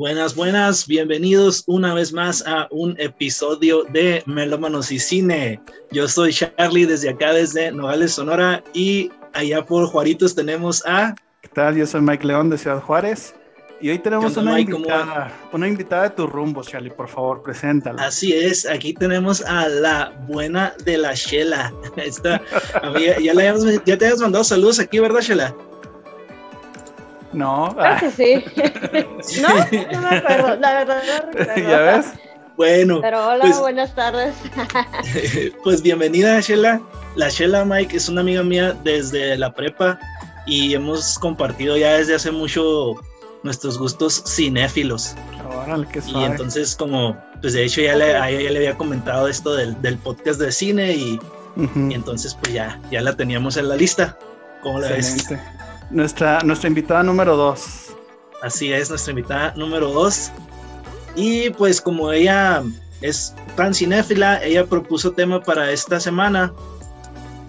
Buenas, buenas, bienvenidos una vez más a un episodio de Melómanos y Cine. Yo soy Charlie desde acá, desde Nogales, Sonora, y allá por Juaritos tenemos a... ¿Qué tal? Yo soy Mike León de Ciudad Juárez. Y hoy tenemos una, invitada, una invitada de tu rumbo, Charlie, por favor, preséntala. Así es, aquí tenemos a la buena de la Shela. ya, ya, ya te habías mandado saludos aquí, ¿verdad, Shela? No. Creo que sí. no, no me acuerdo. La verdad no recuerdo. ¿Ya ves? Bueno. Pero hola, pues, buenas tardes. pues bienvenida, Shela. La Shela Mike es una amiga mía desde la prepa y hemos compartido ya desde hace mucho nuestros gustos cinéfilos. Órale, qué y entonces como, pues de hecho ya, le, a ella ya le había comentado esto del, del podcast de cine y, y, entonces pues ya, ya la teníamos en la lista. ¿Cómo la Excelente. ves? Nuestra, nuestra invitada número dos. Así es, nuestra invitada número dos. Y pues como ella es tan cinéfila, ella propuso tema para esta semana.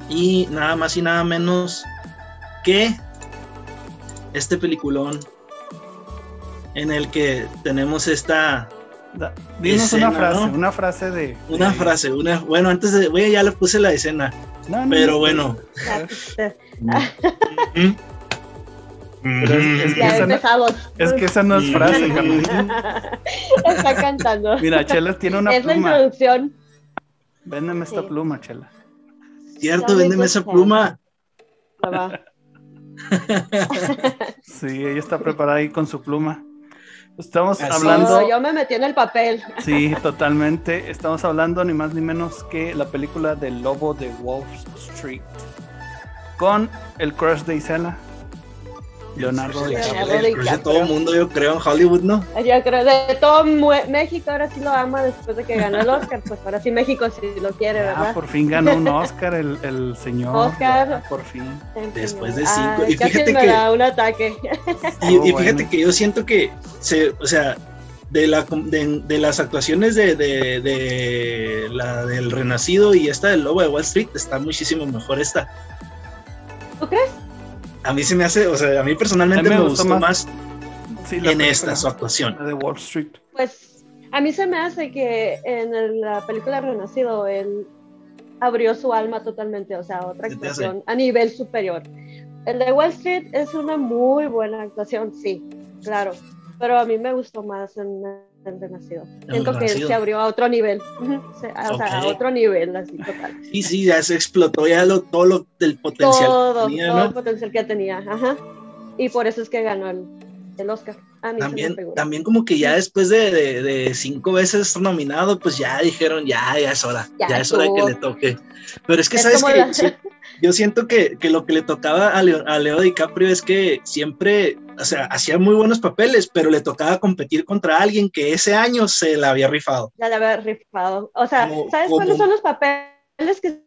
Y nada más y nada menos que este peliculón en el que tenemos esta da, dinos escena, una frase, ¿no? una frase de, una de... frase, una bueno, antes de bueno, ya le puse la escena. No, no, pero no, bueno. Pero es, es, que esa no, es, que esa no, es frase, Está cantando. Mira, Chela tiene una es pluma. Es la introducción. Véndeme esta pluma, Chela. Cierto, véndeme esa pluma. sí, ella está preparada ahí con su pluma. Estamos Así hablando. No, yo me metí en el papel. Sí, totalmente. Estamos hablando ni más ni menos que la película del lobo de Wall Street. Con el crush de Isela. Leonardo DiCaprio. De todo el mundo, yo creo, en Hollywood, ¿no? Yo creo, de todo México ahora sí lo ama después de que ganó el Oscar. Pues ahora sí México sí lo quiere, ¿verdad? Ah, por fin ganó un Oscar el, el señor. Oscar. Por fin. Después de cinco. Ah, y fíjate me que. Da un ataque. Y, oh, y fíjate bueno. que yo siento que, se, o sea, de, la, de, de las actuaciones de, de, de, la del Renacido y esta del Lobo de Wall Street, está muchísimo mejor esta. ¿Tú crees? A mí se me hace, o sea, a mí personalmente a mí me, me, gustó más, más sí, en esta su actuación. La de Wall Street. Pues a mí se me hace que en el, la película Renacido él abrió su alma totalmente, o sea, otra actuación a nivel superior. El de Wall Street es una muy buena actuación, sí, claro, pero a mí me gustó más en el Renacido. El Siento Renacido. que él se abrió a otro nivel, o sea, okay. a otro nivel, así total. Sí, sí, ya se explotó ya lo, todo lo, el potencial todo, que tenía, todo ¿no? el potencial que tenía, ajá. Y por eso es que ganó el, el Oscar. A mí también, también como que ya después de, de, de, cinco veces nominado, pues ya dijeron, ya, ya es hora, ya, ya es hora de que le toque. Pero es que, es ¿sabes que la... Yo siento que, que, lo que le tocaba a Leo, a Leo DiCaprio es que siempre, o sea, hacía muy buenos papeles, pero le tocaba competir contra alguien que ese año se la había rifado. Ya la había rifado. O sea, como, ¿sabes como... cuáles son los papeles que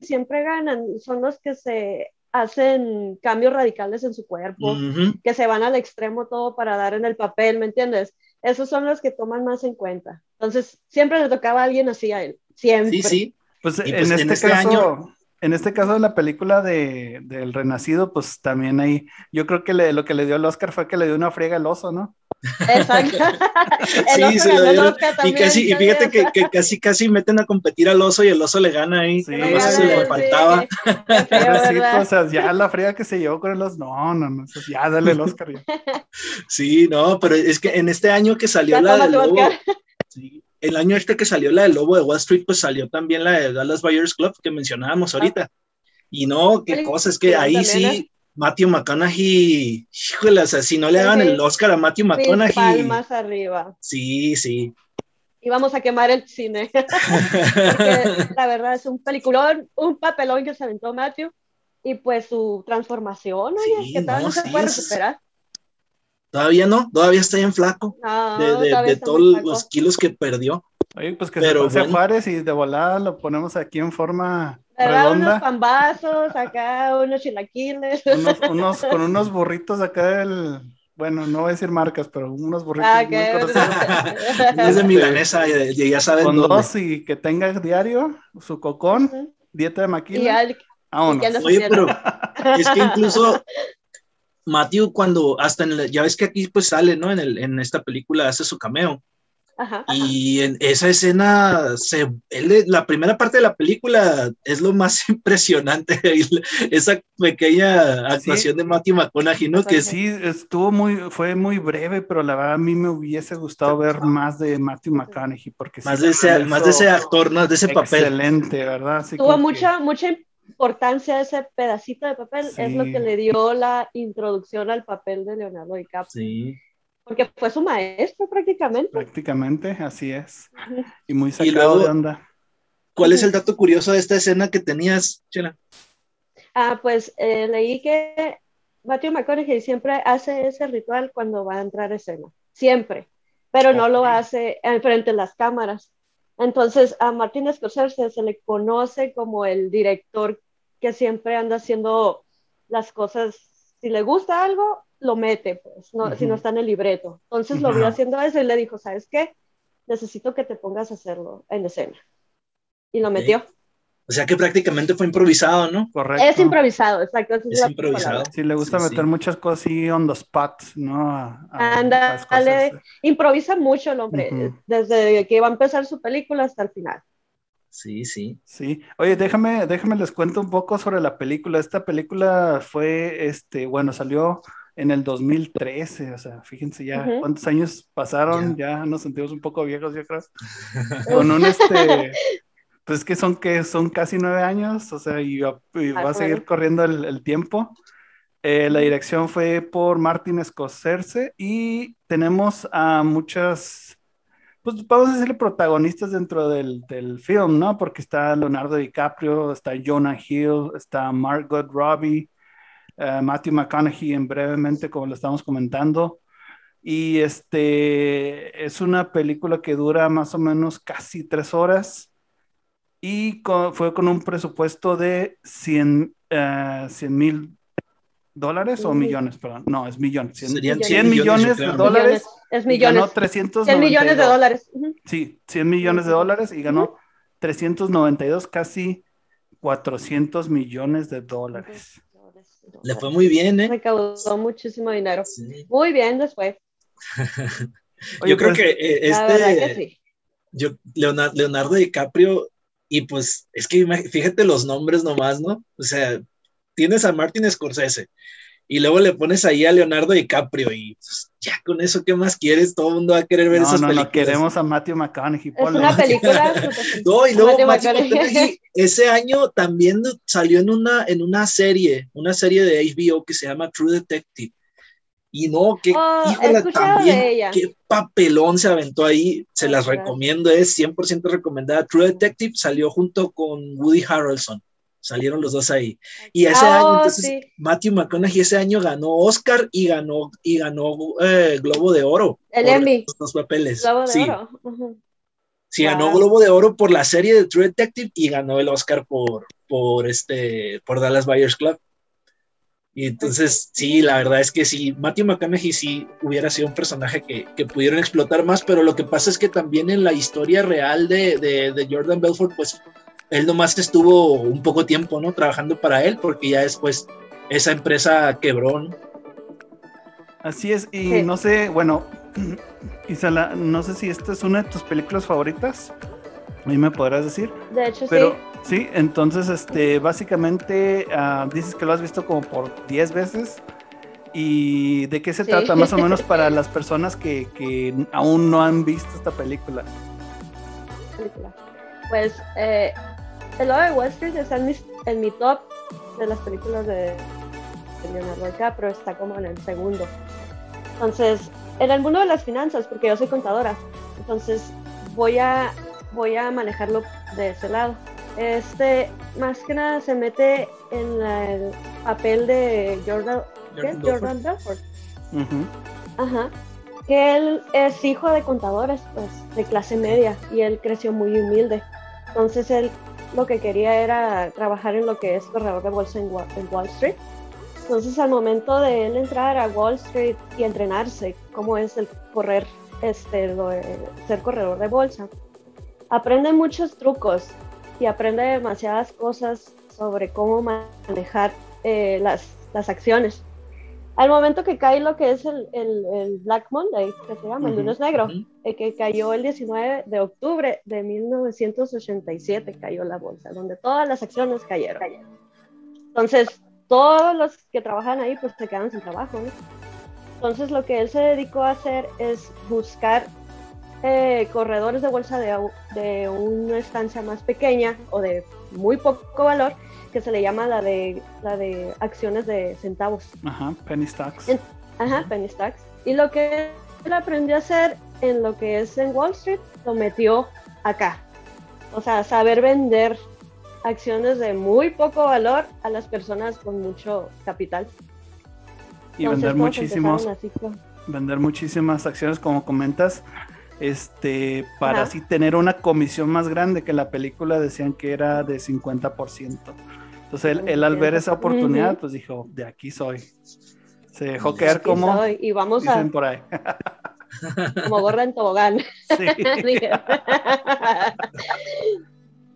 siempre ganan? Son los que se hacen cambios radicales en su cuerpo, uh -huh. que se van al extremo todo para dar en el papel, ¿me entiendes? Esos son los que toman más en cuenta. Entonces, siempre le tocaba a alguien así a él, siempre. Sí, sí. Pues, pues en, este en, este caso, año... en este caso de la película de, del Renacido, pues también ahí, yo creo que le, lo que le dio el Oscar fue que le dio una friega al oso, ¿no? Exacto. sí, se lo dieron. Y, casi, y fíjate que, que, casi casi meten a competir al oso y el oso le gana ahí. Sí, no sé si le faltaba. Sí. Pobrecito, o sea, ya la friega que se llevó con el oso. No, no, no. Ya dale el Oscar. Ya. Sí, no, pero es que en este año que salió la del lobo. Sí, el año este que salió la del lobo de Wall Street, pues salió también la de Dallas Buyers Club que mencionábamos ahorita. Y no, qué cosa, es que ahí sí. Matthew McConaughey, híjole, o sea, si no le daban el Oscar a Matthew McConaughey. Palmas arriba. Sí, sí. Y vamos a quemar el cine. Porque la verdad es un peliculón, un papelón que se aventó Matthew. Y pues su transformación, oye, sí, ¿qué tal? No, no se sí, puede recuperar. Todavía no, todavía está bien flaco. No, de de, de todos los kilos que perdió. Oye, pues que Pero se pase bueno. a Juárez y de volada lo ponemos aquí en forma redonda. Unos pambazos, acá unos chilaquiles. Unos, unos, con unos burritos acá del. Bueno, no voy a decir marcas, pero unos burritos. Ah, okay. es de milanesa, y ya saben. Con dónde. dos y que tenga diario su cocón, uh -huh. dieta de maquila. Y al, Vámonos. Oye, pero es que incluso Matthew cuando, hasta en el, ya ves que aquí pues sale, ¿no? En, el, en esta película hace su cameo. Y en esa escena, se, la primera parte de la película es lo más impresionante, esa pequeña actuación de Matthew McConaughey, ¿no? Que sí, estuvo muy, fue muy breve, pero la verdad a mí me hubiese gustado ver más de Matthew McConaughey, porque más, de, ese, más de ese actor, ¿no? De ese papel. Excelente, ¿verdad? Tuvo mucha, mucha importancia ese pedacito de papel, es lo que le dio la introducción al papel de Leonardo DiCaprio. Sí. Porque fue su maestro prácticamente. Prácticamente, así es. Y muy sacado de onda. ¿Cuál es el dato curioso de esta escena que tenías, Chela? Ah, pues eh, leí que Matthew McConaughey siempre hace ese ritual cuando va a entrar a escena. Siempre. Pero no lo hace frente de las cámaras. Entonces, a Martin Scorsese se le conoce como el director que siempre anda haciendo las cosas. Si le gusta algo, lo mete, pues, no, si no está en el libreto. Entonces lo vio haciendo eso y le dijo, ¿sabes qué? Necesito que te pongas a hacerlo en escena. Y lo metió. O sea que prácticamente fue improvisado, ¿no? Correcto. Es improvisado, exacto. Es, improvisado. Sí, le gusta meter muchas cosas y on the spot, ¿no? Anda, improvisa mucho el hombre, desde que va a empezar su película hasta el final. Sí, sí. Sí. Oye, déjame, déjame les cuento un poco sobre la película. Esta película fue, este, bueno, salió en el 2013, o sea, fíjense ya cuántos años pasaron, ya nos sentimos un poco viejos, yo creo. Con un este, pues que son que son casi nueve años, o sea, y, va a seguir corriendo el, tiempo. Eh, la dirección fue por Martin Scorsese y tenemos a muchas, pues vamos a decirle protagonistas dentro del, del film, ¿no? Porque está Leonardo DiCaprio, está Jonah Hill, está Margot Robbie, eh, Matthew McConaughey en brevemente, como lo estamos comentando. Y este es una película que dura más o menos casi tres horas y fue con un presupuesto de 100 eh, mil dólares o millones, perdón. No, es millones. 100, millones, de dólares. Es millones. Ganó 300 100 millones de dólares. Sí, 100 millones de dólares y ganó 392, casi 400 millones de dólares. Le fue muy bien, ¿eh? Recaudó muchísimo dinero. Muy bien después. yo creo pues, que eh, este. yo, Leonardo, Leonardo DiCaprio, y pues es que fíjate los nombres nomás, ¿no? O sea, tienes a Martin Scorsese, y luego le pones ahí a Leonardo DiCaprio y pues, ya con eso, ¿qué más quieres? Todo el mundo va a querer ver esas no, películas. No, queremos a Matthew McConaughey. Es una película. no, y luego Matthew McConaughey ese año también salió en una, en una serie, una serie de HBO que se llama True Detective. Y no, qué, oh, también, qué papelón se aventó ahí, se las recomiendo, es 100% recomendada. True Detective salió junto con Woody Harrelson salieron los dos ahí. Y ese año, oh, entonces, Matthew McConaughey ese año ganó Oscar y ganó, y ganó eh, Globo de Oro. El Emmy. Los papeles. Globo de sí. Oro. Sí, ganó Globo de Oro por la serie de True Detective y ganó el Oscar por, por, este, por Dallas Buyers Club. Y entonces, sí, la verdad es que sí, Matthew McConaughey sí hubiera sido un personaje que, que, pudieron explotar más, pero lo que pasa es que también en la historia real de, de, de Jordan Belfort, pues él nomás estuvo un poco tiempo, ¿no? Trabajando para él, porque ya después esa empresa quebró, ¿no? Así es, y no sé, bueno, Isala, no sé si esta es una de tus películas favoritas. A mí me podrás decir. De hecho, Pero, sí. Sí, entonces, este, básicamente uh, dices que lo has visto como por 10 veces. ¿Y de qué se trata más o menos para las personas que, que aún no han visto esta película? Pues eh, el lado de Wall Street está en mi, en mi top de las películas de, Leonardo DiCaprio, está como en el segundo. Entonces, en el mundo de las finanzas, porque yo soy contadora, entonces voy a, voy a manejarlo de ese lado. Este, más que nada se mete en el papel de Jordan, ¿qué? Jordan Belfort. Ajá. Que él es hijo de contadores, pues, de clase media, y él creció muy humilde. Entonces él lo que quería era trabajar en lo que es corredor de bolsa en Wall, Street. Entonces al momento de él entrar a Wall Street y entrenarse cómo es el correr, este, ser corredor de bolsa, aprende muchos trucos y aprende demasiadas cosas sobre cómo manejar eh, las, las acciones. al momento que cae lo que es el, el, Black Monday, que se llama el lunes negro, el que cayó el 19 de octubre de 1987, cayó la bolsa, donde todas las acciones cayeron. Entonces, todos los que trabajan ahí pues se quedan sin trabajo. Entonces, lo que él se dedicó a hacer es buscar eh, corredores de bolsa de, de una estancia más pequeña o de muy poco valor que se le llama la de, la de acciones de centavos. Ajá, penny stocks. ajá, penny stocks. Y lo que él aprendió a hacer en lo que es en Wall Street, lo metió acá. O sea, saber vender acciones de muy poco valor a las personas con mucho capital. Y vender muchísimos, vender muchísimas acciones, como comentas, este, para así tener una comisión más grande que la película decían que era de 50%. Entonces él, al ver esa oportunidad, pues dijo, de aquí soy. Se dejó quedar como... Y vamos a... por ahí. Como gorra en tobogán. Sí.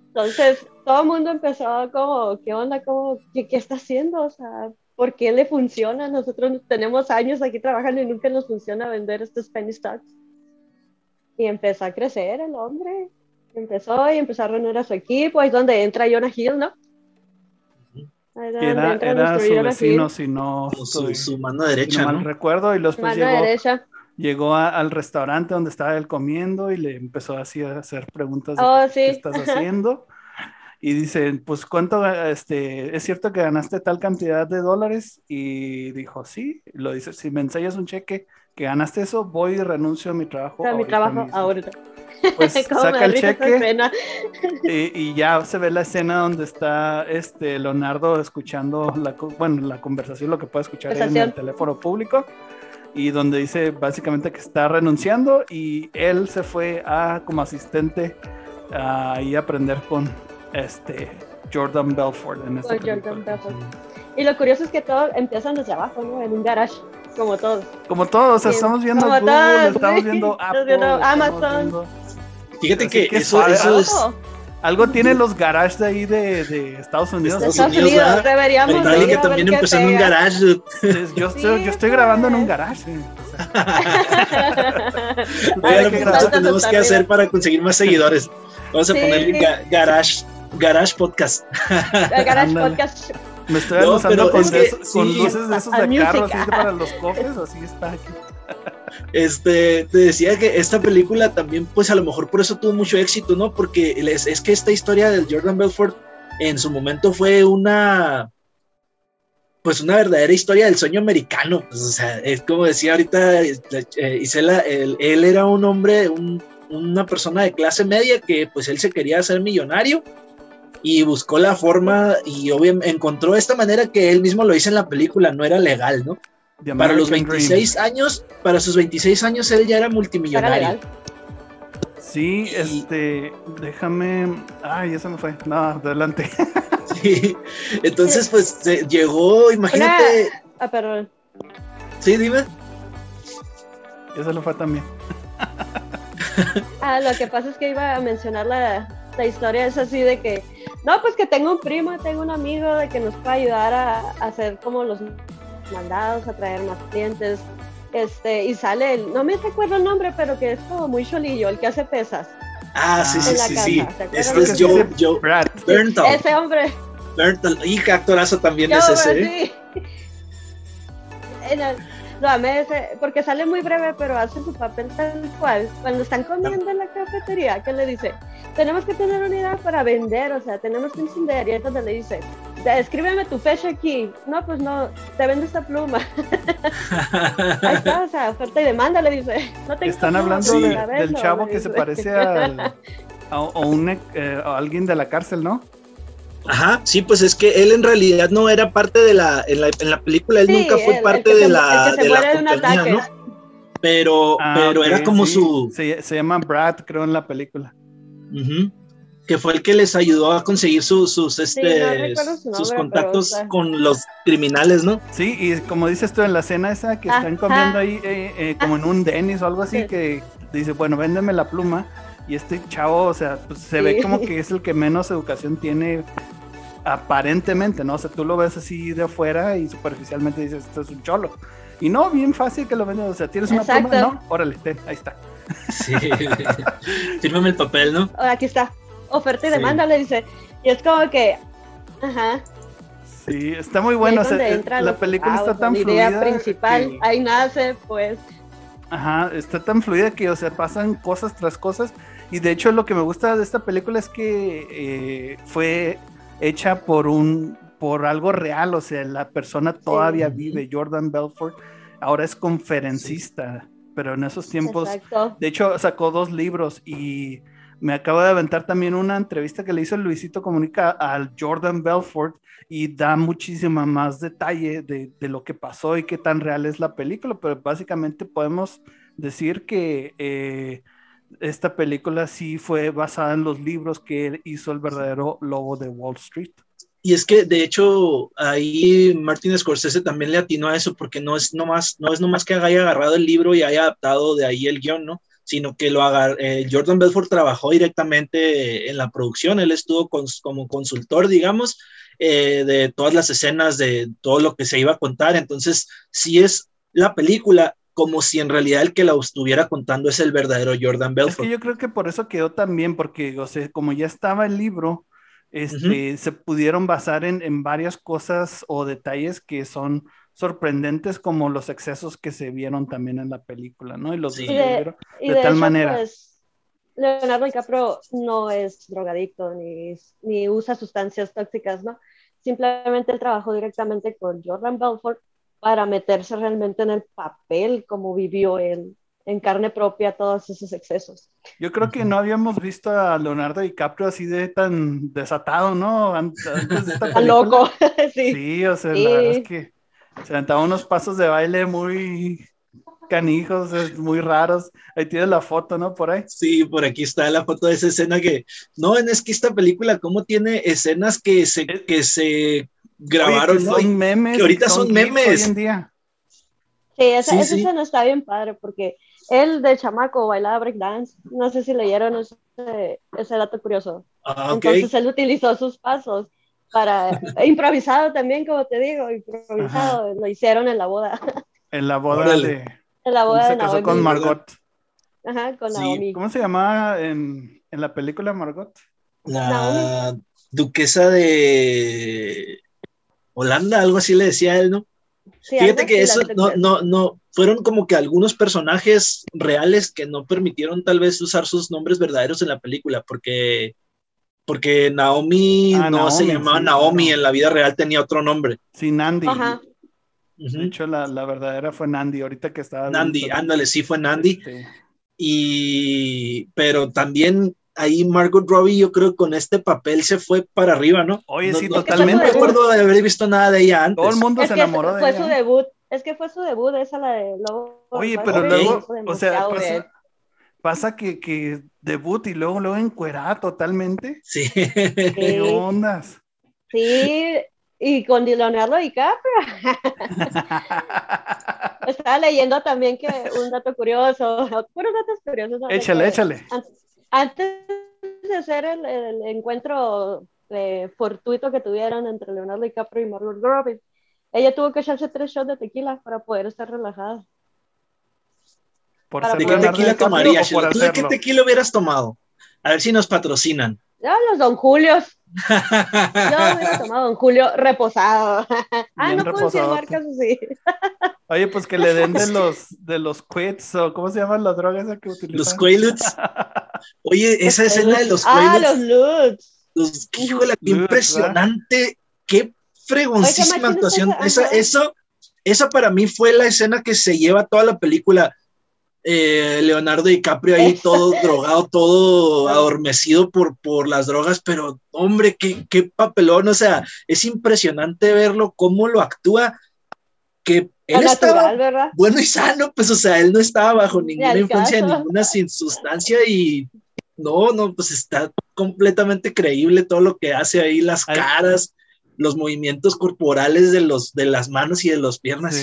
Entonces, todo el mundo empezó como, ¿qué onda? Como, ¿qué, ¿qué, está haciendo? O sea, ¿por qué le funciona? Nosotros tenemos años aquí trabajando y nunca nos funciona vender estos penny stocks. Y empezó a crecer el hombre. Empezó y empezó a reunir a su equipo. Es donde entra Jonah Hill, ¿no? Era, era su vecino, si no. Su, mano derecha. no mal recuerdo, y después llegó, llegó al restaurante donde estaba él comiendo y le empezó así a hacer preguntas de oh, qué estás haciendo. y dicen, pues, ¿cuánto, este, es cierto que ganaste tal cantidad de dólares? Y dijo, sí, lo dice, si me enseñas un cheque que ganaste eso, voy y renuncio a mi trabajo. A mi trabajo ahorita. Pues saca el cheque y, ya se ve la escena donde está este Leonardo escuchando la, bueno, la conversación, lo que puede escuchar en el teléfono público y donde dice básicamente que está renunciando y él se fue a como asistente a aprender con este Jordan Belfort en Jordan Belfort. Y lo curioso es que todos empiezan desde abajo, ¿no? En un garage, como todos. Como todos, estamos viendo Google, estamos viendo Apple, Amazon. Fíjate que eso, eso es... Algo tienen los garages de ahí de, de Estados Unidos. De Estados Unidos, deberíamos. Alguien que también empezó en un garage. Yo estoy, yo estoy grabando en un garage. ¿qué tenemos que hacer para conseguir más seguidores? Vamos a ponerle garage, garage podcast. Garage podcast. Me estoy no, con, con luces de esos de carro, así para los cofres, así está aquí. Este, te decía que esta película también, pues a lo mejor por eso tuvo mucho éxito, ¿no? Porque es, es que esta historia del Jordan Belfort en su momento fue una, pues una verdadera historia del sueño americano. Pues, o sea, es como decía ahorita eh, Isela, él, era un hombre, una persona de clase media que pues él se quería hacer millonario y buscó la forma y obviamente encontró esta manera que él mismo lo dice en la película, no era legal, ¿no? Para los 26 años, para sus 26 años él ya era multimillonario. Sí, este, déjame, ay, eso me fue, no, adelante. sí, entonces pues llegó, imagínate. Ah, perdón. Sí, dime. Eso lo fue también. ah, lo que pasa es que iba a mencionar la, la historia es así de que, no, pues que tengo un primo, tengo un amigo de que nos puede ayudar a, hacer como los mandados, a traer más clientes. Este, y sale el, no me recuerdo el nombre, pero que es como muy cholillo, el que hace pesas. Ah, sí, sí, sí, sí. Este es Joe, Joe Brad. Ese hombre. Berntal, y qué actorazo también es ese. ¿eh? Sí. En el, lo amé porque sale muy breve, pero hace su papel tal cual. Cuando están comiendo en la cafetería, que le dice, tenemos que tener una idea para vender, o sea, tenemos que encender. Y entonces le dice, escríbeme tu fecha aquí. No, pues no, te vendo esta pluma. Ahí está, o sea, oferta y demanda, le dice. No Están hablando del chavo que se parece a, un, eh, a alguien de la cárcel, ¿no? Ajá, sí, pues es que él en realidad no era parte de la, en la, en la película, él nunca fue parte de la, de la compañía, ¿no? Pero, ah, pero era como su... Se, se, llama Brad, creo, en la película. Que fue el que les ayudó a conseguir sus, este, sus contactos con los criminales, ¿no? Sí, y como dices tú en la escena esa que están comiendo ahí eh, eh, como en un Dennis o algo así, que dice, bueno, véndeme la pluma y este chavo, o sea, pues se ve como que es el que menos educación tiene aparentemente, ¿no? O sea, tú lo ves así de afuera y superficialmente dices, esto es un cholo. Y no, bien fácil que lo vendas, o sea, tienes una pluma, ¿no? Órale, ten, ahí está. Sí, fírmame el papel, ¿no? Aquí está, oferta y demanda, le dice. Y es como que, ajá. Sí, está muy bueno. O sea, la película está tan fluida. La idea principal, ahí nace, pues. Ajá, está tan fluida que, o sea, pasan cosas tras cosas. Y de hecho, lo que me gusta de esta película es que eh, fue hecha por un por algo real, o sea, la persona todavía vive, Jordan Belfort, ahora es conferencista, pero en esos tiempos, de hecho, sacó dos libros y me acabo de aventar también una entrevista que le hizo Luisito Comunica al Jordan Belfort y da muchísima más detalle de, lo que pasó y qué tan real es la película, pero básicamente podemos decir que eh, esta película sí fue basada en los libros que hizo el verdadero lobo de Wall Street. Y es que, de hecho, ahí Martin Scorsese también le atinó a eso, porque no es nomás, no es nomás que haya agarrado el libro y haya adaptado de ahí el guion, ¿no? Sino que lo haga, eh, Jordan Belfort trabajó directamente en la producción, él estuvo como consultor, digamos, eh, de todas las escenas, de todo lo que se iba a contar. Entonces, sí es la película como si en realidad el que la estuviera contando es el verdadero Jordan Belfort. Es que yo creo que por eso quedó también, porque, o sea, como ya estaba el libro, este, se pudieron basar en, varias cosas o detalles que son sorprendentes como los excesos que se vieron también en la película, ¿no? Y los de, de, tal manera. Pues, Leonardo DiCaprio no es drogadicto ni, ni usa sustancias tóxicas, ¿no? Simplemente él trabajó directamente con Jordan Belfort para meterse realmente en el papel como vivió él en carne propia todos esos excesos. Yo creo que no habíamos visto a Leonardo DiCaprio así de tan desatado, ¿no? Antes de esta loco, sí. Sí, o sea, la verdad es que se aventaba unos pasos de baile muy canijos, muy raros. Ahí tienes la foto, ¿no? Por ahí. Sí, por aquí está la foto de esa escena que, no, es que esta película, ¿cómo tiene escenas que se, que se grabaron, que son memes. Que ahorita son, memes. Hoy en día. Sí, esa, esa escena está bien padre porque él de chamaco bailaba breakdance. No sé si leyeron ese, ese dato curioso. Ah, Entonces él utilizó sus pasos para improvisado también, como te digo, improvisado. Lo hicieron en la boda. En la boda de. En la boda se casó con Margot. Ajá, con Naomi. ¿Cómo se llamaba en, en la película Margot? La duquesa de Holanda, algo así le decía él, ¿no? Fíjate que eso no, no, no, fueron como que algunos personajes reales que no permitieron tal vez usar sus nombres verdaderos en la película, porque, porque Naomi ah, no se llamaba Naomi, en la vida real tenía otro nombre. Sí, Nandi. De hecho, la, verdadera fue Nandi, ahorita que estaba. Nandi, ándale, sí fue Nandi. Este. Y, pero también ahí Margot Robbie, yo creo que con este papel se fue para arriba, ¿no? Oye, sí, totalmente. No recuerdo de haber visto nada de ella antes. Todo el mundo se enamoró de ella. Fue su debut, es que fue su debut, esa la de Lobo. Oye, pero luego, o sea, pasa, que, que, debut y luego, luego encuerada totalmente. Sí. ¿Qué ondas? Sí, y con Leonardo DiCaprio. Estaba leyendo también que un dato curioso, puros datos curiosos. Échale, échale antes de hacer el, encuentro eh, fortuito que tuvieron entre Leonardo DiCaprio y Margot Robbie, ella tuvo que echarse tres shots de tequila para poder estar relajada. Por ¿De qué tequila tomarías? ¿De qué tequila hubieras tomado? A ver si nos patrocinan. Ya, los Don Julios. Yo hubiera tomado Don Julio reposado. ah, no puedo decir marcas así. Oye, pues que le den de los, de los quits, o ¿cómo se llaman las drogas que utilizan? Los quaaludes. Oye, esa escena de los quaaludes. Ah, los ludes. Los, híjole, qué impresionante, qué fregoncísima actuación. Esa, eso, esa para mí fue la escena que se lleva toda la película. Eh, Leonardo DiCaprio ahí todo drogado, todo adormecido por, por las drogas, pero hombre, qué, qué papelón, o sea, es impresionante verlo, cómo lo actúa, que él estaba bueno y sano, pues o sea, él no estaba bajo ninguna influencia de ninguna sin sustancia y no, no, pues está completamente creíble todo lo que hace ahí, las caras, los movimientos corporales de, los, de las manos y de las piernas.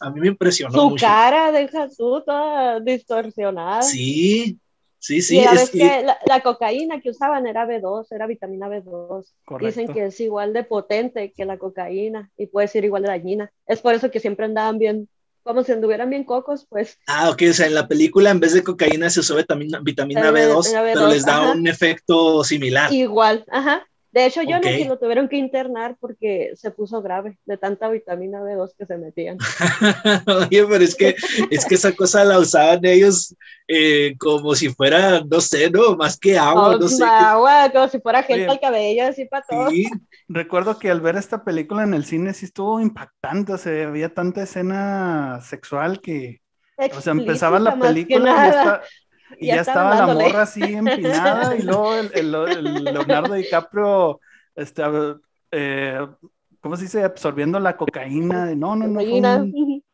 a mí me impresionó. Su cara, deja tú, toda distorsionada. Sí, Sí, sí. Y es, que la, cocaína que usaban era B2, era vitamina B2. Dicen que es igual de potente que la cocaína y puede ser igual de dañina. Es por eso que siempre andaban bien, como si anduvieran bien cocos, pues. Ah, ok, o sea, en la película en vez de cocaína se usó vitamina, vitamina B2, pero les da un efecto similar. Igual, ajá. De hecho, yo no que lo tuvieron que internar porque se puso grave de tanta vitamina B2 que se metían. Oye, pero es que, es que esa cosa la usaban ellos eh, como si fuera, no sé, ¿no? Más que agua, no sé. Agua, como si fuera gel para el cabello, así para todo. Sí. Recuerdo que al ver esta película en el cine sí estuvo impactante, o sea, había tanta escena sexual que... o sea, empezaba la película y y ya, estaba la morra así empinada y luego el, Leonardo DiCaprio, este, eh, ¿cómo se dice? Absorbiendo la cocaína. No, no, no.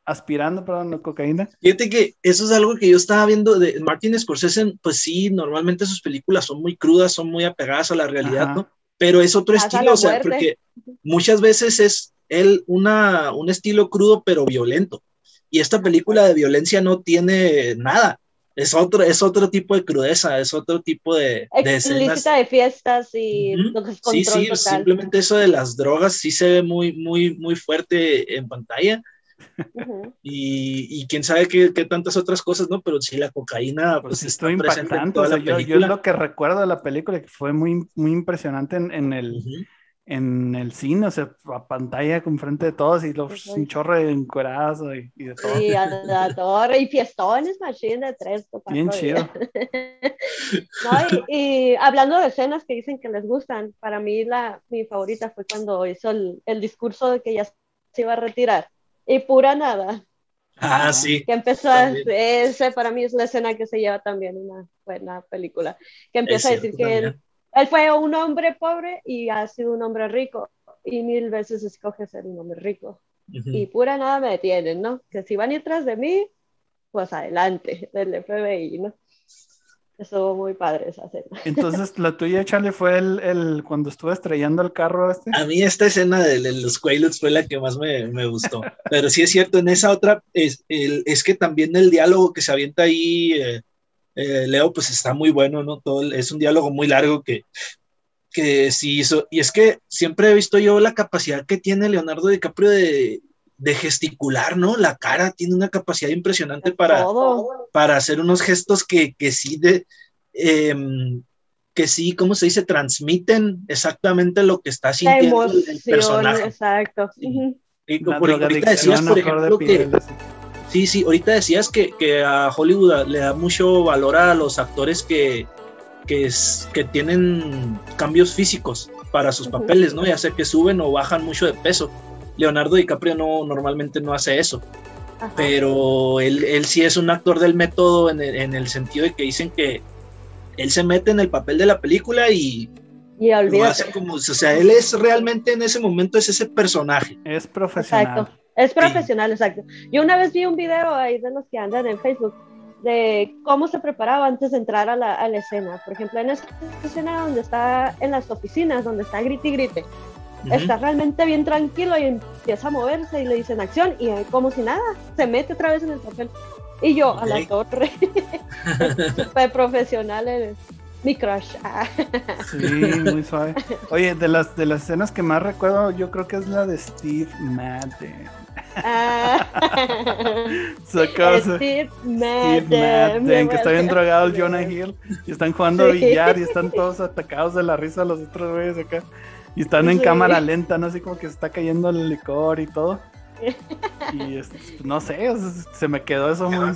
aspirando, perdón, la cocaína. Fíjate que eso es algo que yo estaba viendo de Martin Scorsese, pues sí, normalmente sus películas son muy crudas, son muy apegadas a la realidad, ¿no? Pero es otro estilo, o sea, porque muchas veces es él una, un estilo crudo pero violento. Y esta película de violencia no tiene nada es otro, es otro tipo de crudeza, es otro tipo de, de escenas. de fiestas y Sí, sí, simplemente eso de las drogas sí se ve muy, muy, muy fuerte en pantalla. y, y, quién sabe qué, qué, tantas otras cosas, ¿no? Pero sí, la cocaína, pues, pues está impactante. O sea, yo, yo, lo que recuerdo de la película que fue muy, muy impresionante en, en el, en el cine, o sea, a pantalla con frente de todos y los, un chorro de encuerazo y, y, de todo. Sí, a la torre y fiestones, machine de tres. Bien chido. no, y, hablando de escenas que dicen que les gustan, para mí la, mi favorita fue cuando hizo el, el discurso de que ya se iba a retirar. Y pura nada. Ah, sí. Que empezó, a, ese para mí es la escena que se lleva también una buena película. Que empieza a decir que él él fue un hombre pobre y ha sido un hombre rico y mil veces escoge ser un hombre rico. Y pura nada me detienen, ¿no? Que si van detrás de mí, pues adelante, del FBI, ¿no? Estuvo muy padre esa escena. Entonces, la tuya, Charlie, fue el, el cuando estuve estrellando el carro este. A mí esta escena de, los Quaaludes fue la que más me, me, gustó. Pero sí es cierto, en esa otra, es, el, es que también el diálogo que se avienta ahí eh, eh, Leo, pues está muy bueno, ¿no? Todo es un diálogo muy largo que, que sí hizo. Y es que siempre he visto yo la capacidad que tiene Leonardo DiCaprio de, de gesticular, ¿no? La cara tiene una capacidad impresionante para, para hacer unos gestos que, que sí de... Em, que sí, ¿cómo se dice? Transmiten exactamente lo que está sintiendo el personaje. Exacto. Y, por, ahorita decías, por ejemplo, que, Sí, sí, ahorita decías que, que, a Hollywood le da mucho valor a los actores que, que, es, que tienen cambios físicos para sus papeles, ¿no? Ya sea que suben o bajan mucho de peso. Leonardo DiCaprio no, normalmente no hace eso. Pero él, él, sí es un actor del método en el, en el, sentido de que dicen que él se mete en el papel de la película y, y lo hace como, o sea, él es realmente en ese momento es ese personaje. Es profesional. Es profesional, exacto. Yo una vez vi un video ahí de los que andan en Facebook de cómo se preparaba antes de entrar a la, a la escena. Por ejemplo, en esta escena donde está en las oficinas, donde está grite y grite, está realmente bien tranquilo y empieza a moverse y le dicen acción y como si nada, se mete otra vez en el papel. Y yo, a la torre, súper profesional eres. Mi crush. sí, muy suave. Oye, de las, de las escenas que más recuerdo, yo creo que es la de Steve Madden. Ah. Steve Madden. que está bien drogado el Jonah Hill. Y están jugando billar y están todos atacados de la risa los otros güeyes acá. Y están en cámara lenta, ¿no? Así como que se está cayendo el licor y todo. Y no sé, se me quedó eso muy,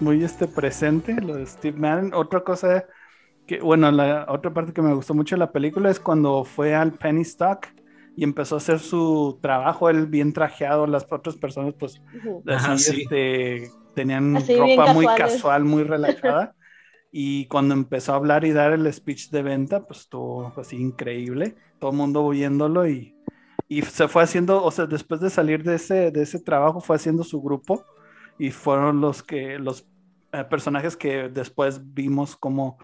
muy este, presente, lo de Steve Madden. Otra cosa bueno, la otra parte que me gustó mucho de la película es cuando fue al Penny Stock y empezó a hacer su trabajo, él bien trajeado, las otras personas pues este, tenían ropa muy casual, muy relajada. y cuando empezó a hablar y dar el speech de venta, pues estuvo así increíble, todo el mundo oyéndolo y, y se fue haciendo, o sea, después de salir de ese, de ese trabajo fue haciendo su grupo y fueron los que, los eh, personajes que después vimos como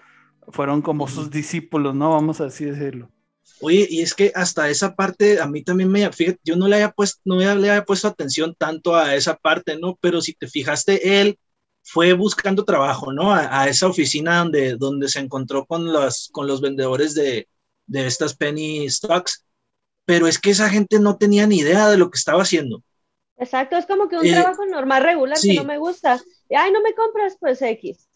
fueron como sus discípulos, ¿no? Vamos a así decirlo. Oye, y es que hasta esa parte a mí también me, fíjate, yo no le había puesto, no le había puesto atención tanto a esa parte, ¿no? Pero si te fijaste, él fue buscando trabajo, ¿no? A, esa oficina donde, donde se encontró con los, con los vendedores de, de estas penny stocks, pero es que esa gente no tenía ni idea de lo que estaba haciendo. Exacto, es como que un eh, trabajo normal, regular, que no me gusta. Ay, no me compras, pues X.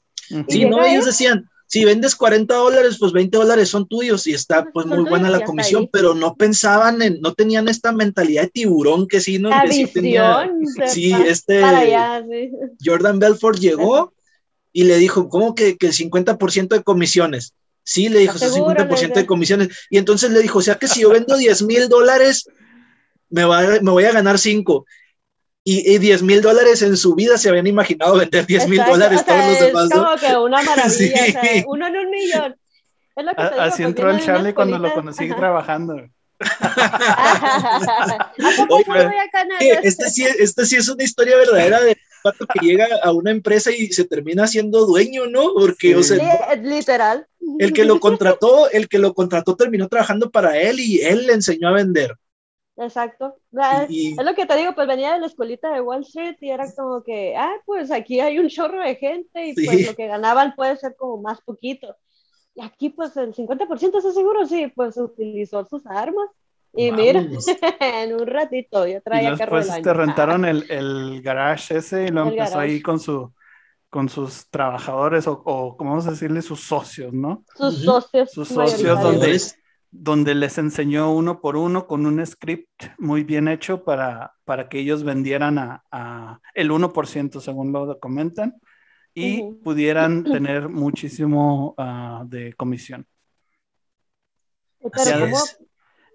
Sí, no, ellos decían, si vendes 40 dólares, pues 20 dólares son tuyos y está pues muy buena la comisión, pero no pensaban en, no tenían esta mentalidad de tiburón que sí, ¿no? sí, tenía, sí, este Jordan Belfort llegó y le dijo, ¿cómo que, que el 50% de comisiones? Sí, le dijo, ese 50% de comisiones. Y entonces le dijo, o sea que si yo vendo 10 mil dólares, me, me voy a ganar 5 y, 10 mil dólares en su vida se habían imaginado vender 10 mil dólares todos los demás. Es como que una maravilla, o sea, uno en un millón. Es lo que Así entró el Charlie cuando lo conocí trabajando. este, sí, este sí es una historia verdadera de pato que llega a una empresa y se termina siendo dueño, ¿no? Porque, o sea, literal. El que lo contrató, el que lo contrató terminó trabajando para él y él le enseñó a vender. Exacto. Es lo que te digo, pues venía de la escuelita de Wall Street y era como que, ah, pues aquí hay un chorro de gente y pues lo que ganaban puede ser como más poquito. Y aquí pues el 50% es seguro, sí, pues utilizó sus armas. Y mira, en un ratito ya traía y después te este, rentaron el, el, garage ese y lo empezó ahí con su con sus trabajadores o, o, ¿cómo vamos a decirle? Sus socios, ¿no? Sus socios. Sus socios donde donde les enseñó uno por uno con un script muy bien hecho para, para que ellos vendieran a, el 1% según lo comentan y pudieran tener muchísimo ah, de comisión. Pero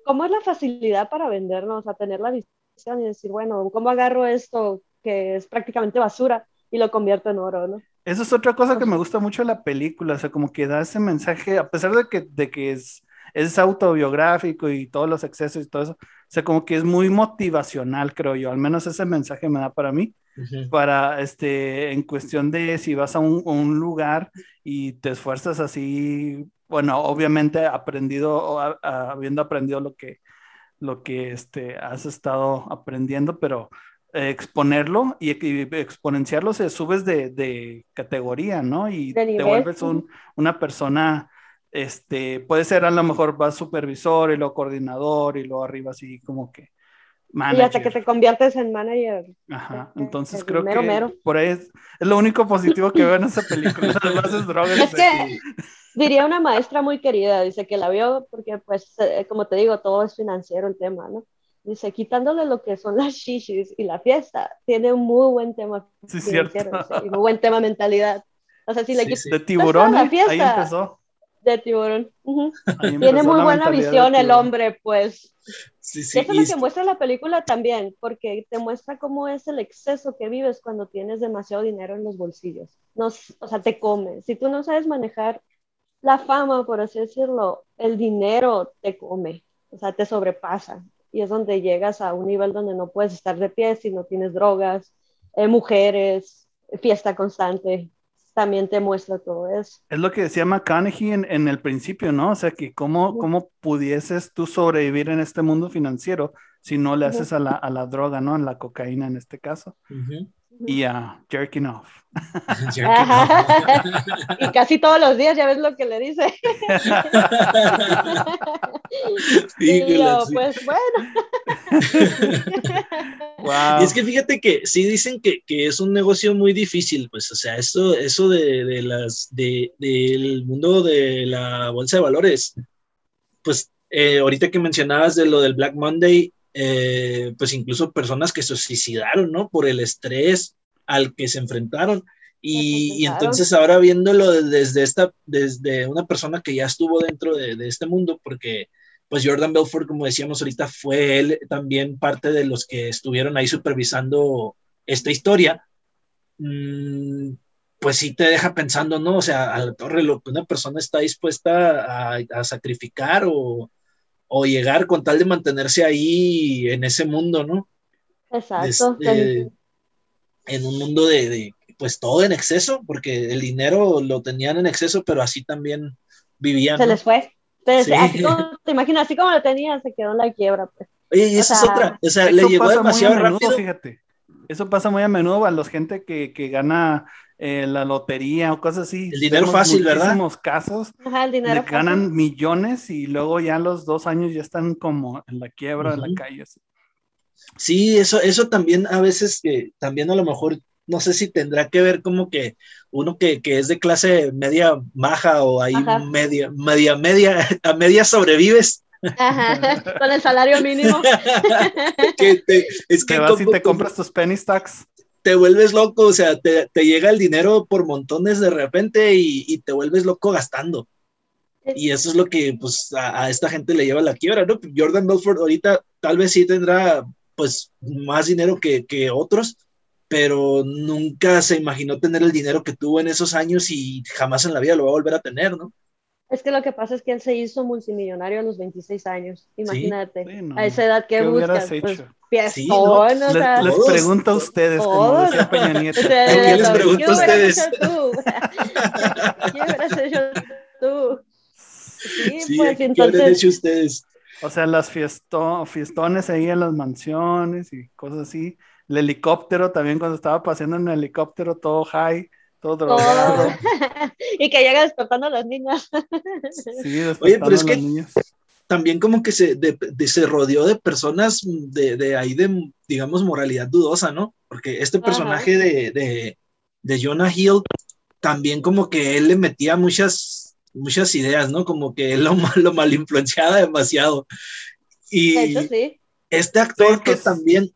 ¿cómo, es la facilidad para vendernos, a tener la visión y decir, bueno, ¿cómo agarro esto que es prácticamente basura y lo convierto en oro, ¿no? Eso es otra cosa que me gusta mucho de la película, o sea, como que da ese mensaje, a pesar de que, de que es es autobiográfico y todos los excesos y todo eso. O sea, como que es muy motivacional, creo yo. Al menos ese mensaje me da para mí. Para, este, en cuestión de si vas a un, lugar y te esfuerzas así, bueno, obviamente aprendido, habiendo aprendido lo que, lo que este, has estado aprendiendo, pero exponerlo y, exponenciarlo, se subes de, categoría, ¿no? Y te vuelves un, una persona este, puede ser a lo mejor va supervisor y luego coordinador y luego arriba así como que manager. Y hasta que te conviertes en manager. Ajá, entonces creo que por ahí es, lo único positivo que veo en esa película, además es drogas. Es que diría una maestra muy querida, dice que la vio porque pues eh, como te digo, todo es financiero el tema, ¿no? Dice, quitándole lo que son las shishis y la fiesta, tiene un muy buen tema sí, cierto. y muy buen tema mentalidad. O sea, si le quitas de tiburón, la fiesta, ahí empezó de tiburón. Tiene muy buena visión el hombre, pues. Sí, sí, Eso es lo que muestra la película también, porque te muestra cómo es el exceso que vives cuando tienes demasiado dinero en los bolsillos. No, o sea, te come. Si tú no sabes manejar la fama, por así decirlo, el dinero te come, o sea, te sobrepasa. Y es donde llegas a un nivel donde no puedes estar de pie si no tienes drogas, eh, mujeres, fiesta constante, también te muestra todo eso. Es lo que decía McConaughey en, en el principio, ¿no? O sea, que cómo, cómo pudieses tú sobrevivir en este mundo financiero si no le haces a la, a la droga, ¿no? A la cocaína en este caso. Y a jerking off. y casi todos los días ya ves lo que le dice. y yo, pues bueno. Y es que fíjate que sí dicen que, que, es un negocio muy difícil, pues, o sea, eso, eso de, de las, de, del mundo de la bolsa de valores, pues, eh, ahorita que mencionabas de lo del Black Monday, eh, pues incluso personas que se suicidaron, ¿no? Por el estrés al que se enfrentaron. Y, y, entonces ahora viéndolo desde esta, desde una persona que ya estuvo dentro de, de este mundo, porque pues Jordan Belfort, como decíamos ahorita, fue él también parte de los que estuvieron ahí supervisando esta historia, mm, pues sí te deja pensando, ¿no? O sea, a la torre, lo que una persona está dispuesta a, sacrificar o, llegar con tal de mantenerse ahí en ese mundo, ¿no? Exacto. en un mundo de, pues todo en exceso, porque el dinero lo tenían en exceso, pero así también vivían. Se les fue. Entonces, así como, te imaginas, así como lo tenía, se quedó en la quiebra. Pues. Oye, y esa es otra, o sea, le llegó demasiado rápido. Fíjate. Eso pasa muy a menudo a la gente que, que, gana eh, la lotería o cosas así. El dinero fácil, ¿verdad? casos Ajá, el dinero ganan millones y luego ya los dos años ya están como en la quiebra, en la calle. Sí, eso, eso también a veces que también a lo mejor no sé si tendrá que ver como que uno que, es de clase media baja o ahí media, media, media, a media sobrevives. Ajá, con el salario mínimo. es que vas y te compras tus penny stacks te vuelves loco, o sea, te, llega el dinero por montones de repente y, te vuelves loco gastando. Y eso es lo que pues a, esta gente le lleva la quiebra, ¿no? Jordan Belfort ahorita tal vez sí tendrá pues más dinero que, que otros, pero nunca se imaginó tener el dinero que tuvo en esos años y jamás en la vida lo va a volver a tener, ¿no? Es que lo que pasa es que él se hizo multimillonario a los 26 años. Imagínate. A esa edad que buscas. Pues, sí, les, pregunto a ustedes, como decía Peña Nieto. ¿Qué les pregunto a ustedes? ¿Qué hubieras hecho tú? Sí, sí pues entonces. ¿qué hecho ustedes? O sea, las fiestones ahí en las mansiones y cosas así. El helicóptero también, cuando estaba paseando en el helicóptero, todo high todo y que llega despertando a las niñas. sí, Oye, pero es que también como que se, se rodeó de personas de, ahí de, digamos, moralidad dudosa, ¿no? Porque este personaje de, de, Jonah Hill, también como que él le metía muchas, muchas ideas, ¿no? Como que él lo, lo mal influenciaba demasiado. Y este actor que pues también,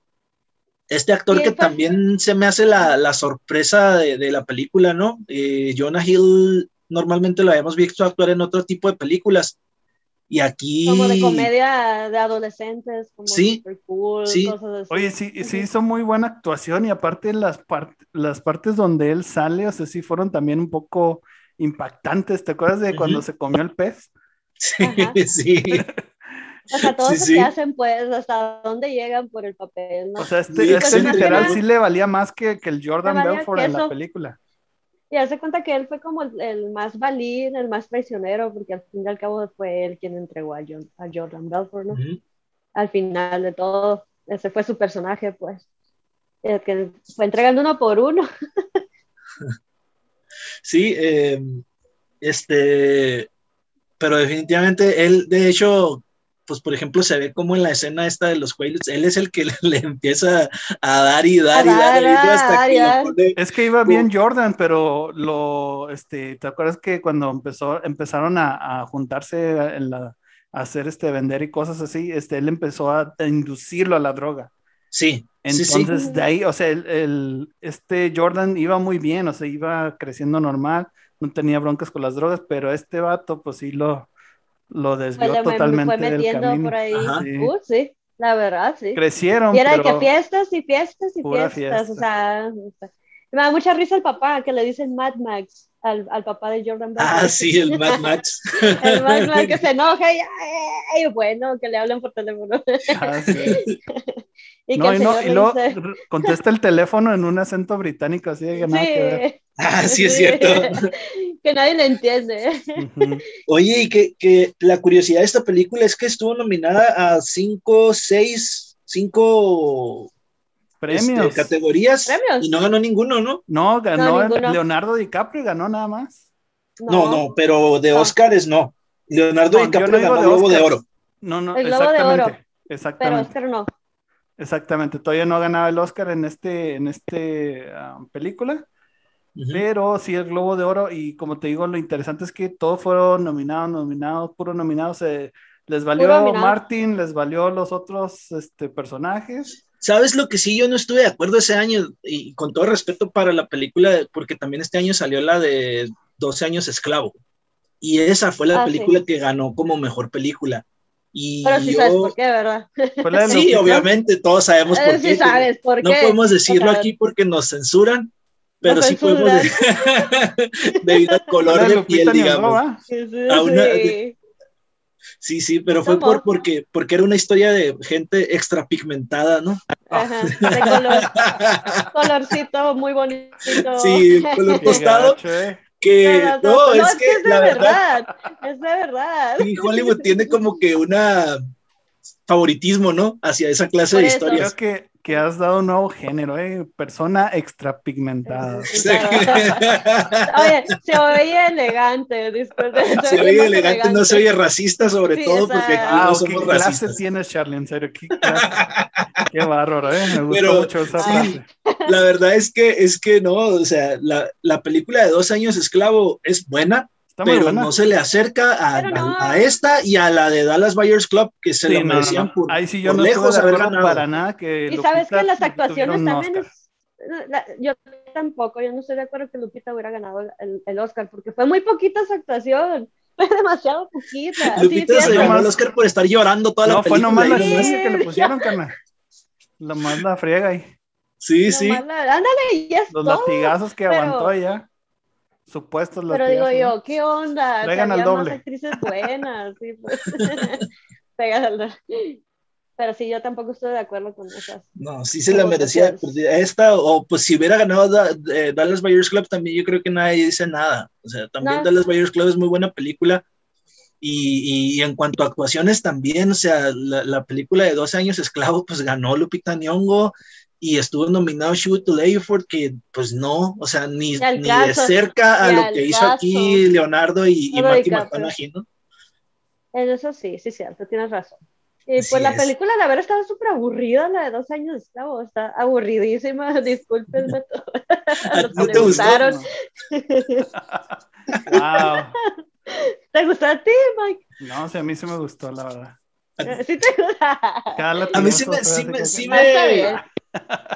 este actor que también se me hace la, sorpresa de, la película, ¿no? Eh, Jonah Hill normalmente lo habíamos visto actuar en otro tipo de películas. Y aquí... Como de comedia de adolescentes, como sí, cool, sí. cosas así. Oye, sí, sí hizo muy buena actuación y aparte las, las partes donde él sale, o sea, sí fueron también un poco impactantes. ¿Te acuerdas de cuando se comió el pez? Sí, sí. O sea, todo lo que hacen, pues, hasta dónde llegan por el papel, ¿no? O sea, este, este literal sí le valía más que, que el Jordan Belfort en la película. Y hace cuenta que él fue como el, más valín, el más traicionero, porque al fin y al cabo fue él quien entregó a, a Jordan Belfort, ¿no? Al final de todo, ese fue su personaje, pues. El que fue entregando uno por uno. sí, eh, este, pero definitivamente él, de hecho, pues por ejemplo se ve como en la escena esta de los Quaaludes, él es el que le, empieza a dar y dar y dar, hasta que Es que iba bien Jordan, pero lo, este, ¿te acuerdas que cuando empezó, empezaron a, juntarse en la, a hacer este, vender y cosas así, este, él empezó a, inducirlo a la droga. Sí. Entonces, de ahí, o sea, el, este Jordan iba muy bien, o sea, iba creciendo normal, no tenía broncas con las drogas, pero este vato, pues sí lo, lo desvió totalmente fue metiendo del camino. por ahí. Sí. Uh, sí. la verdad, sí. Crecieron. Y era de que fiestas y fiestas y fiestas. O sea, me da mucha risa el papá que le dicen Mad Max al, al papá de Jordan Ah, sí, el Mad Max. el Mad Max que se enoja y, ay, bueno, que le hablan por teléfono. Ah, sí. y, no, y, no, y luego contesta el teléfono en un acento británico, así de que nada que ver. Ah, sí, es cierto. que nadie le entiende. Oye, y que, que, la curiosidad de esta película es que estuvo nominada a cinco, seis, cinco premios. Este, categorías y no ganó ninguno, ¿no? No, ganó Leonardo DiCaprio, ganó nada más. No, no, pero de Oscars no. Leonardo DiCaprio ganó el Globo de Oro. No, no, el Globo de Oro. Exactamente. Pero Oscar no. Exactamente, todavía no ganaba el Oscar en este, en este ah, película, pero sí el Globo de Oro y como te digo, lo interesante es que todos fueron nominados, nominados, puro nominados, eh, les valió Martin, les valió los otros este, personajes. ¿Sabes lo que sí yo no estuve de acuerdo ese año? Y con todo respeto para la película, porque también este año salió la de 12 años esclavo. Y esa fue la ah, película que ganó como mejor película. Y Pero sí sabes por qué, ¿verdad? sí, obviamente, todos sabemos por eh, qué. sabes por no podemos decirlo aquí porque nos censuran, pero sí podemos decir debido al color de piel, digamos. Sí, Sí, sí, pero fue por, porque, porque era una historia de gente extrapigmentada, ¿no? Ajá, de color, colorcito muy bonito. Sí, color tostado. Eh. Que no, es, que, es de la verdad, es de verdad. Y Hollywood tiene como que una favoritismo, ¿no? Hacia esa clase de historias. Creo que, que has dado un nuevo género, ¿eh? Persona extrapigmentada. Oye, se oye elegante, disculpe. Se, oye elegante, no se oye racista, sobre todo porque aquí ah, no somos ¿qué clase tienes, Charlie? En serio, qué, qué bárbaro, ¿eh? Me gustó mucho esa frase. La verdad es que, es que no, o sea, la, la película de dos años esclavo es buena, pero no se le acerca a, esta y a la de Dallas Buyers Club que se lo merecían por, Ahí sí yo no lejos de para nada que y sabes que las actuaciones también es, yo tampoco yo no estoy de acuerdo que Lupita hubiera ganado el, el Oscar porque fue muy poquita su actuación fue demasiado poquita. Lupita se ganó el Oscar por estar llorando toda la película no fue nomás la clase que le pusieron carnal. La más la friega ahí sí sí. ándale ya los latigazos que aguantó ya supuestos Pero digo yo, ¿qué onda? Pegan al doble. actrices buenas, sí, pues. Pero sí, yo tampoco estoy de acuerdo con esas. No, sí se la merecía esta, o pues si hubiera ganado eh, Dallas Buyers Club, también yo creo que nadie dice nada. O sea, también Dallas Buyers Club es muy buena película. Y, y, en cuanto a actuaciones también, o sea, la, la, película de 12 años esclavo, pues ganó Lupita Nyong'o, y estuvo nominado Shoot to Layford, que pues no, o sea, ni, ni de cerca a lo que hizo aquí Leonardo y, y Matthew McConaughey, ¿no? Eso sí, sí, cierto, tienes razón. Y pues la película, la verdad, estaba súper aburrida, la de dos años de esclavo, está aburridísima, discúlpenme ¿No te gustaron? wow. ¿Te gustó a ti, Mike? No, o sea, a mí sí me gustó, la verdad. ¿Sí te gusta? A mí sí me, sí me, sí me,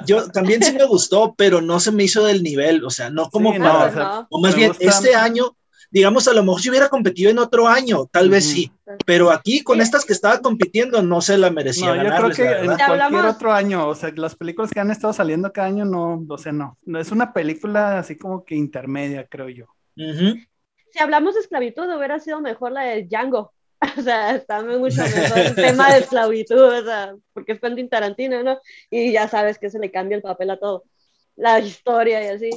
yo también sí me gustó, pero no se me hizo del nivel, o sea, no como o, más bien este año, digamos, a lo mejor si hubiera competido en otro año, tal vez sí, pero aquí con estas que estaba compitiendo no se la merecía. No, yo creo que en cualquier otro año, o sea, las películas que han estado saliendo cada año no, o sea, no, es una película así como que intermedia, creo yo. Si hablamos de esclavitud, hubiera sido mejor la de Django. o sea, está mucho mejor el tema de esclavitud, o sea, porque es Quentin Tarantino, ¿no? Y ya sabes que se le cambia el papel a todo, la historia y así,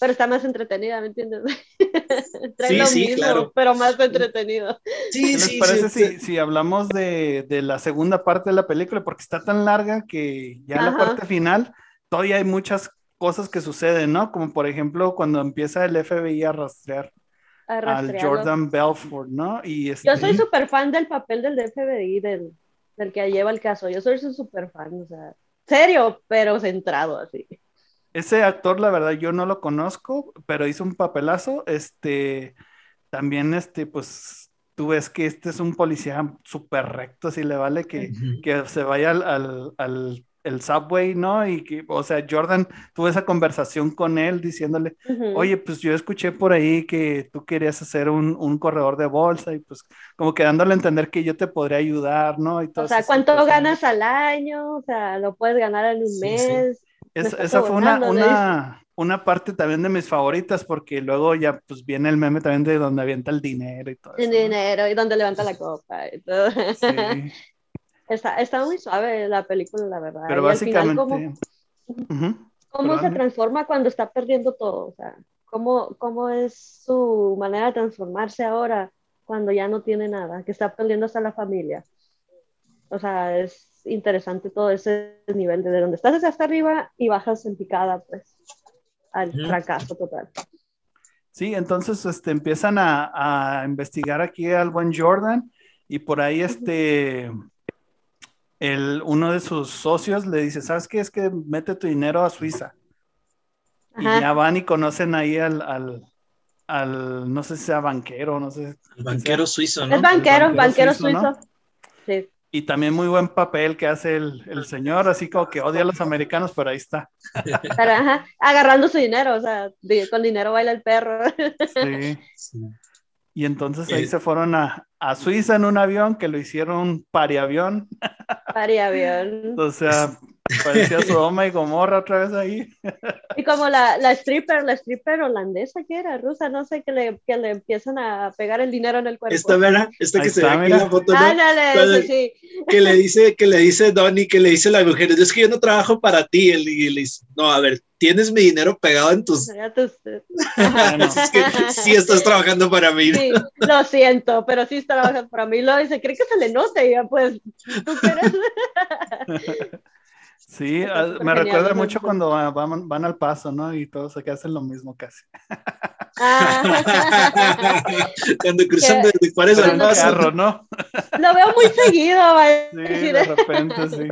pero está más entretenida, ¿me entiendes? Trae sí, lo sí, mismo, claro. pero más entretenido. Sí, ¿Qué les sí, parece si, si, hablamos de, de, la segunda parte de la película? Porque está tan larga que ya en la parte final todavía hay muchas cosas que suceden, ¿no? Como por ejemplo cuando empieza el FBI a rastrear al Jordan Belfort, ¿no? Y este... Yo soy súper fan del papel del FBI, del, del que lleva el caso. Yo soy súper fan, o sea, serio, pero centrado así. Ese actor, la verdad, yo no lo conozco, pero hizo un papelazo. Este, también, este, pues, tú ves que este es un policía súper recto, si le vale que, que se vaya al, al el subway, ¿no? Y que, o sea, Jordan tuvo esa conversación con él diciéndole, oye, pues yo escuché por ahí que tú querías hacer un, un, corredor de bolsa y pues como que dándole a entender que yo te podría ayudar, ¿no? Y o sea, ¿cuánto ganas al año? O sea, lo puedes ganar en un mes. esa fue una, una, una, parte también de mis favoritas porque luego ya pues viene el meme también de donde avienta el dinero y todo. El dinero y donde levanta la copa y todo. Sí. Está, está muy suave la película, la verdad. Pero básicamente... ¿Cómo, se transforma cuando está perdiendo todo? O sea, ¿cómo, ¿cómo es su manera de transformarse ahora cuando ya no tiene nada? Que está perdiendo hasta la familia. O sea, es interesante todo ese nivel de donde estás hasta arriba y bajas en picada, pues, al fracaso total. Sí, entonces este, empiezan a, a, investigar aquí al buen Jordan y por ahí este, el, uno de sus socios le dice, ¿sabes qué? Es que mete tu dinero a Suiza. Y ya van y conocen ahí al, al, no sé si sea banquero, no sé. El banquero suizo, ¿no? Es banquero, banquero, suizo. Sí. Y también muy buen papel que hace el, señor, así como que odia a los americanos, pero ahí está. agarrando su dinero, o sea, con dinero baila el perro. sí. Y entonces ahí se fueron a, a Suiza en un avión que lo hicieron pariavión. Pariavión. o sea, parecía Sodoma y Gomorra otra vez ahí. y como la, la stripper, la stripper holandesa que era, rusa, no sé, que le, que le empiezan a pegar el dinero en el cuerpo. Esta, ¿verdad? Esta que se ve aquí en la foto, ¿no? dale, sí. Que le dice, que le dice Donnie, que le dice la mujer, es que yo no trabajo para ti. Y le dice, no, a ver, tienes mi dinero pegado en tus... es que sí estás trabajando para mí. Sí, lo siento, pero sí está trabajando para mí. Lo dice, cree que se le nota y ya pues, ¿tú quieres? Sí, ah, me recuerda mucho cuando van, van, al paso, ¿no? Y todos aquí hacen lo mismo casi. Ah. cuando cruzan de, Juárez al paso. ¿no? Lo veo muy seguido, Sí, de repente, sí.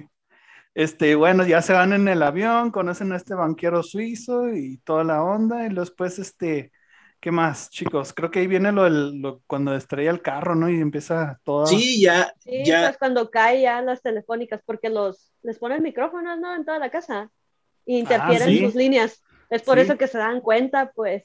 Este, bueno, ya se van en el avión, conocen a este banquero suizo y toda la onda, y después, este, ¿qué más, chicos? Creo que ahí viene lo, lo cuando estrella el carro, ¿no? Y empieza todo. Sí, ya, sí, ya. Pues cuando cae ya las telefónicas, porque los, les ponen micrófonos, ¿no? En toda la casa, y interfieren ah, sus líneas. Es por eso que se dan cuenta, pues.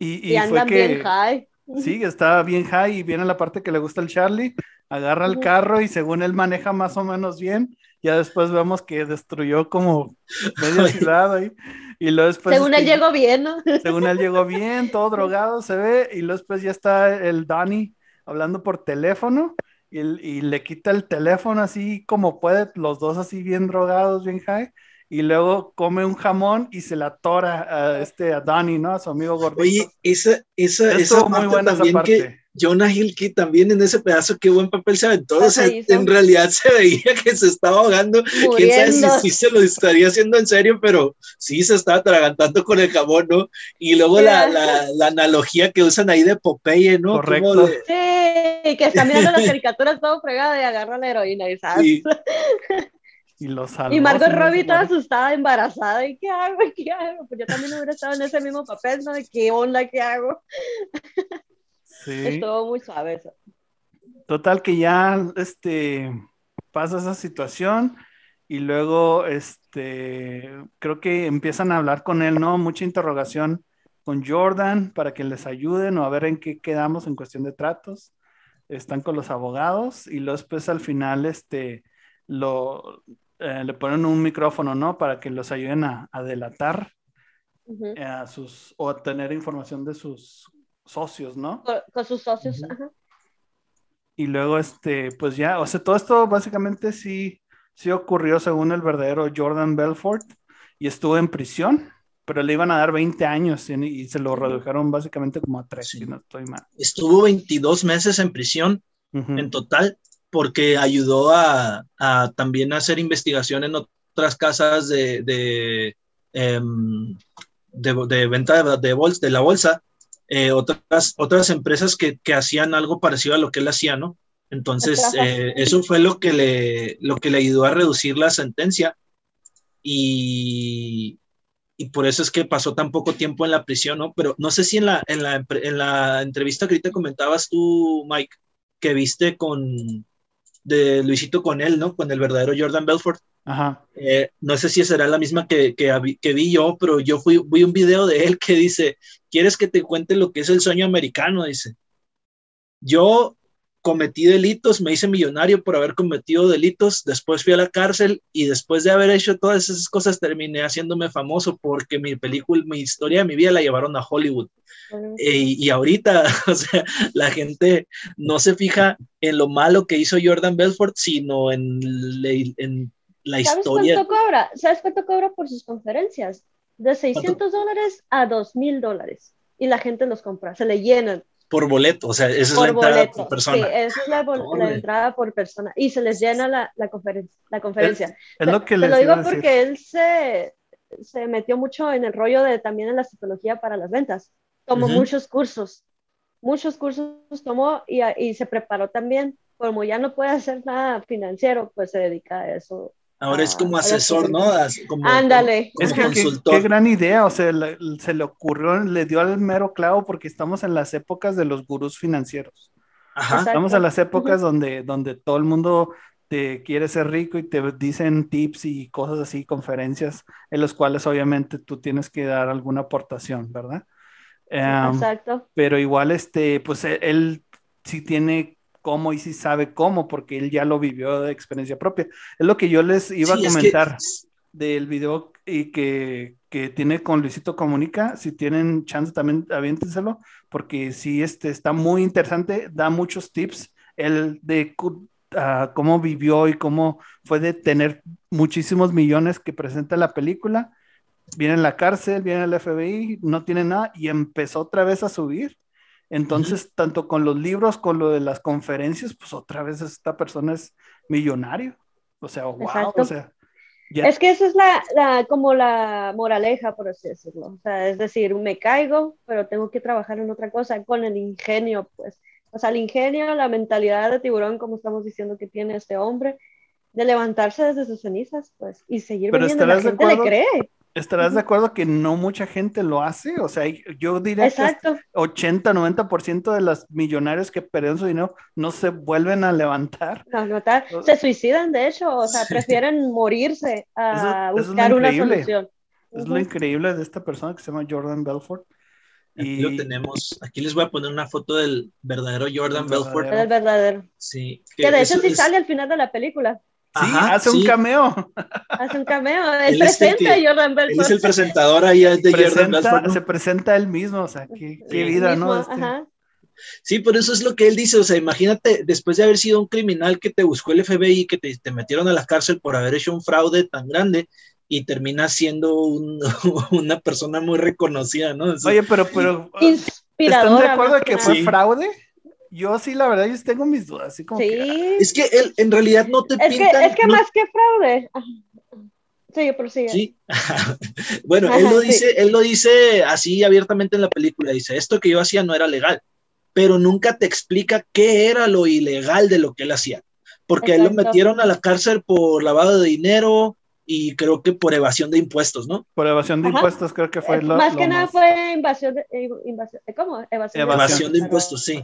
Y, andan bien high. Sí, está bien high y viene la parte que le gusta el Charlie, agarra el carro y según él maneja más o menos bien, ya después vemos que destruyó como media ciudad ahí. Y luego después. Según él llegó bien, ¿no? Según él llegó bien, todo drogado se ve. Y luego después ya está el Danny hablando por teléfono y, y, le quita el teléfono así como puede, los dos así bien drogados, bien high. Y luego come un jamón y se la tora a, este, a Danny, ¿no? A su amigo gordito. Oye, esa, esa, esa muy buena esa parte. Jonah Hill que también en ese pedazo, qué buen papel se aventó. O sea, en realidad se veía que se estaba ahogando. Quién sabe si, se lo estaría haciendo en serio, pero sí se estaba atragantando con el jabón, ¿no? Y luego la, la, la, analogía que usan ahí de Popeye, ¿no? Correcto. Sí, que está mirando las caricaturas todo fregado y agarra la heroína y ¿sabes? Sí. Y, los y Margot Robbie toda asustada, embarazada, ¿y qué hago? ¿Qué hago? Pues yo también hubiera estado en ese mismo papel, ¿no? De qué onda, qué hago. Sí. Estuvo muy suave eso. Total que ya este, pasa esa situación y luego este, creo que empiezan a hablar con él, ¿no? Mucha interrogación con Jordan para que les ayuden o a ver en qué quedamos en cuestión de tratos. Están con los abogados y luego después al final este, lo, eh, le ponen un micrófono, ¿no? Para que los ayuden a, delatar a sus, o a tener información de sus socios, ¿no? Con, sus socios, ajá. Y luego, este, pues ya, o sea, todo esto básicamente sí, sí ocurrió según el verdadero Jordan Belfort y estuvo en prisión, pero le iban a dar 20 años y, se lo redujeron básicamente como a 3, si no estoy mal. Estuvo 22 meses en prisión en total porque ayudó a, a, también hacer investigación en otras casas de, de, em, de, venta de, de la bolsa eh, otras, otras empresas que, que, hacían algo parecido a lo que él hacía, ¿no? Entonces, eh, eso fue lo que, le, lo que le ayudó a reducir la sentencia y, y por eso es que pasó tan poco tiempo en la prisión, ¿no? Pero no sé si en la, en la, en la entrevista que ahorita comentabas tú, Mike, que viste con, de Luisito con él, ¿no? Con el verdadero Jordan Belfort. Ajá. Eh, no sé si será la misma que, que, vi yo, pero yo fui, vi un video de él que dice, ¿quieres que te cuente lo que es el sueño americano? Dice, yo cometí delitos, me hice millonario por haber cometido delitos, después fui a la cárcel y después de haber hecho todas esas cosas terminé haciéndome famoso porque mi película, mi historia de mi vida la llevaron a Hollywood. Eh, y ahorita, o sea, la gente no se fija en lo malo que hizo Jordan Belfort, sino en, en la historia. Cuánto cobra? ¿Sabes cuánto cobra por sus conferencias? De 600 dólares a 2000 dólares. Y la gente los compra, se le llenan. Por boleto, o sea, esa es la entrada por persona. Sí, esa es la, entrada por persona. Y se les llena la, la, la conferencia. Es, lo que les lo digo porque él se, se metió mucho en el rollo de también en la psicología para las ventas. Tomó muchos cursos, muchos cursos tomó y, y, se preparó también. Como ya no puede hacer nada financiero, pues se dedica a eso Ahora es como asesor, ¿no? Ándale. es que qué, gran idea, o sea, se le ocurrió, le dio al mero clavo porque estamos en las épocas de los gurús financieros. Ajá. Estamos en las épocas donde, donde todo el mundo te quiere ser rico y te dicen tips y cosas así, conferencias, en los cuales obviamente tú tienes que dar alguna aportación, ¿verdad? Em, Exacto. Pero igual, este, pues e, él sí tiene cómo y si sabe cómo, porque él ya lo vivió de experiencia propia. Es lo que yo les iba a comentar del video y que, que, tiene con Luisito Comunica. Si tienen chance también aviéntenselo, porque sí este, está muy interesante, da muchos tips. El de uh, cómo vivió y cómo fue de tener muchísimos millones que presenta la película. Viene en la cárcel, viene el FBI, no tiene nada y empezó otra vez a subir entonces, tanto con los libros, con lo de las conferencias, pues otra vez esta persona es millonario. O sea, wow, o sea. Es que esa es la, como la moraleja, por así decirlo. O sea, es decir, me caigo, pero tengo que trabajar en otra cosa con el ingenio, pues. O sea, el ingenio, la mentalidad de tiburón, como estamos diciendo que tiene este hombre, de levantarse desde sus cenizas, pues, y seguir pero viviendo. La gente le cree. ¿Estarás de acuerdo que no mucha gente lo hace? O sea, yo diría que 80, 90% de los millonarios que perdieron su dinero no se vuelven a levantar. se suicidan, de hecho, o sea, prefieren morirse a buscar una solución. Es lo increíble de esta persona que se llama Jordan Belfort. Aquí lo tenemos. Aquí les voy a poner una foto del verdadero Jordan Belfort. El verdadero. Sí. Que, de hecho sí sale al final de la película. Sí, hace un cameo. Hace un cameo. Él, presenta a Jordan Belfort. Él es el presentador ahí de Jordan Belfort. Se presenta él mismo, o sea, qué, vida, ¿no? Este... Sí, por eso es lo que él dice, o sea, imagínate, después de haber sido un criminal que te buscó el FBI, que te, te metieron a la cárcel por haber hecho un fraude tan grande, y termina siendo un, una persona muy reconocida, ¿no? Oye, pero, pero ¿están de acuerdo de que fue fraude? Yo sí, la verdad, yo tengo mis dudas. Así como sí. Es que él en realidad no te es pintan, Que, es que más que fraude. Sí, prosigue. Sí. bueno, él lo dice, él lo dice así abiertamente en la película. Dice, esto que yo hacía no era legal, pero nunca te explica qué era lo ilegal de lo que él hacía. Porque él lo metieron a la cárcel por lavado de dinero, y creo que por evasión de impuestos, ¿no? Por evasión de impuestos creo que fue eh, lo Más que nada fue invasión de, eh, invasión, ¿cómo? Evasión, evasión de, impuestos, sí.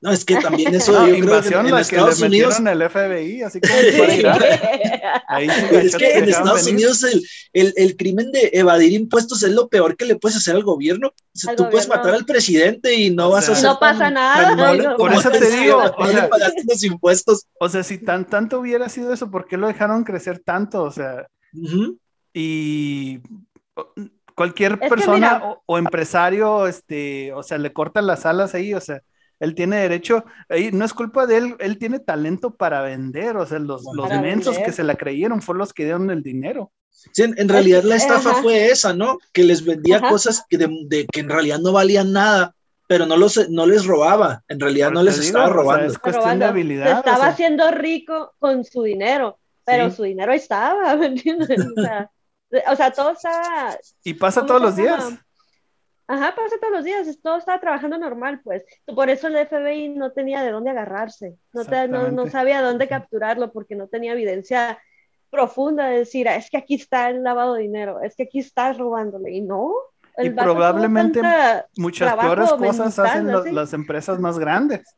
No, es que también eso no, invasión en, la Estados que le Unidos el FBI, así como Ahí es que en Estados Unidos el, el, el, crimen de evadir impuestos es lo peor que le puedes hacer al gobierno. O sea, tú puedes matar al presidente y no vas a hacer no pasa nada. por eso te digo, o sea, los impuestos. O sea, si tan tanto hubiera sido eso, ¿por qué lo dejaron crecer tanto? O sea, y cualquier persona o, o, empresario, este, o sea, le cortan las alas ahí, o sea, él tiene derecho, no es culpa de él, él tiene talento para vender, o sea, los, los mensos que se la creyeron fueron los que dieron el dinero. Sí, en, realidad la estafa fue esa, ¿no? Que les vendía cosas que, de, que en realidad no valían nada, pero no, los, no les robaba, en realidad no les estaba robando. es cuestión de habilidad. estaba haciendo rico con su dinero, pero su dinero estaba, ¿me entiendes? O sea, todo estaba... Y pasa todos los días. Ajá, pasa todos los días, todo estaba trabajando normal, pues. Por eso el FBI no tenía de dónde agarrarse, no, no, no, sabía dónde capturarlo porque no tenía evidencia profunda de decir, ah, es que aquí está el lavado de dinero, es que aquí estás robándole, y no. Y probablemente muchas peores cosas hacen las empresas más grandes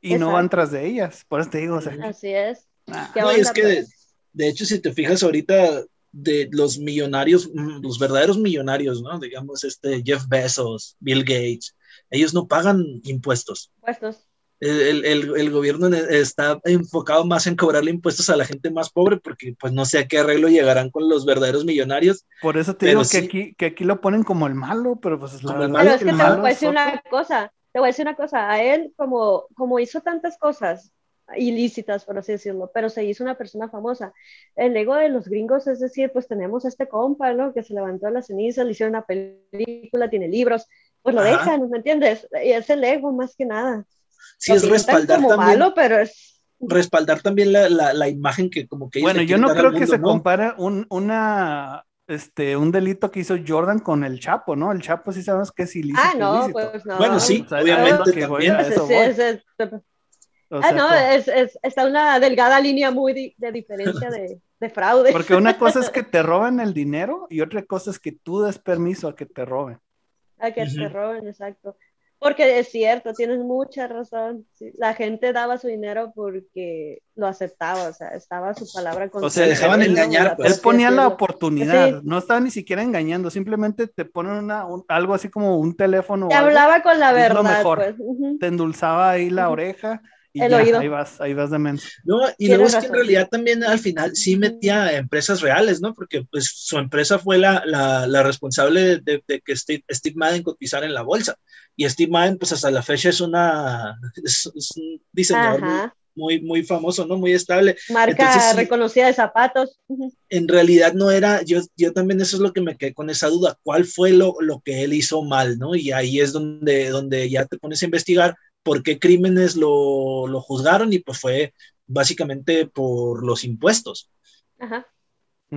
y no van tras de ellas, por eso te digo. Así es. No, es que de, de hecho, si te fijas ahorita, de los millonarios, mm, los verdaderos millonarios, ¿no? Digamos, este Jeff Bezos, Bill Gates, ellos no pagan impuestos. Impuestos. El, el, el, gobierno está enfocado más en cobrarle impuestos a la gente más pobre porque pues no sé a qué arreglo llegarán con los verdaderos millonarios. Por eso te digo que, aquí, que aquí lo ponen como el malo, pero pues la verdad pero es que, te voy a decir una cosa, te voy a decir una cosa, a él como, como hizo tantas cosas ilícitas, por así decirlo, pero se hizo una persona famosa. El ego de los gringos es decir, pues tenemos a este compa, ¿no? Que se levantó a la ceniza, le hicieron una película, tiene libros, pues lo dejan, ¿me entiendes? Y es el ego más que nada. Sí, es respaldar también. pero es... Respaldar también la, la, imagen que como que... Bueno, yo no creo que se compara un, una, este, un delito que hizo Jordan con el Chapo, ¿no? El Chapo sí sabemos que es ilícito. Ah, no, pues no. Bueno, sí, obviamente también. Ah, no, es, es, está una delgada línea muy de diferencia de, de, fraude. Porque una cosa es que te roben el dinero y otra cosa es que tú des permiso a que te roben. A que te roben, exacto. Porque es cierto, tienes mucha razón. La gente daba su dinero porque lo aceptaba, o sea, estaba su palabra con O sea, dejaban engañar. Pues. Él ponía la oportunidad, no estaba ni siquiera engañando, simplemente te ponen una, algo así como un teléfono. Te hablaba con la verdad. Mejor. Pues. Te endulzaba ahí la oreja y ahí vas, ahí vas de menso. No, y luego es que en realidad también al final sí metía empresas reales, ¿no? Porque pues su empresa fue la, la, la responsable de, de, que Steve, Steve, Madden cotizara en la bolsa. Y Steve Madden, pues hasta la fecha es una, es, un diseñador muy, muy, famoso, ¿no? Muy estable. Marca reconocida de zapatos. En realidad no era, yo, yo también eso es lo que me quedé con esa duda, ¿cuál fue lo, lo que él hizo mal, ¿no? Y ahí es donde, donde ya te pones a investigar por qué crímenes lo, lo juzgaron y pues fue básicamente por los impuestos. Ajá.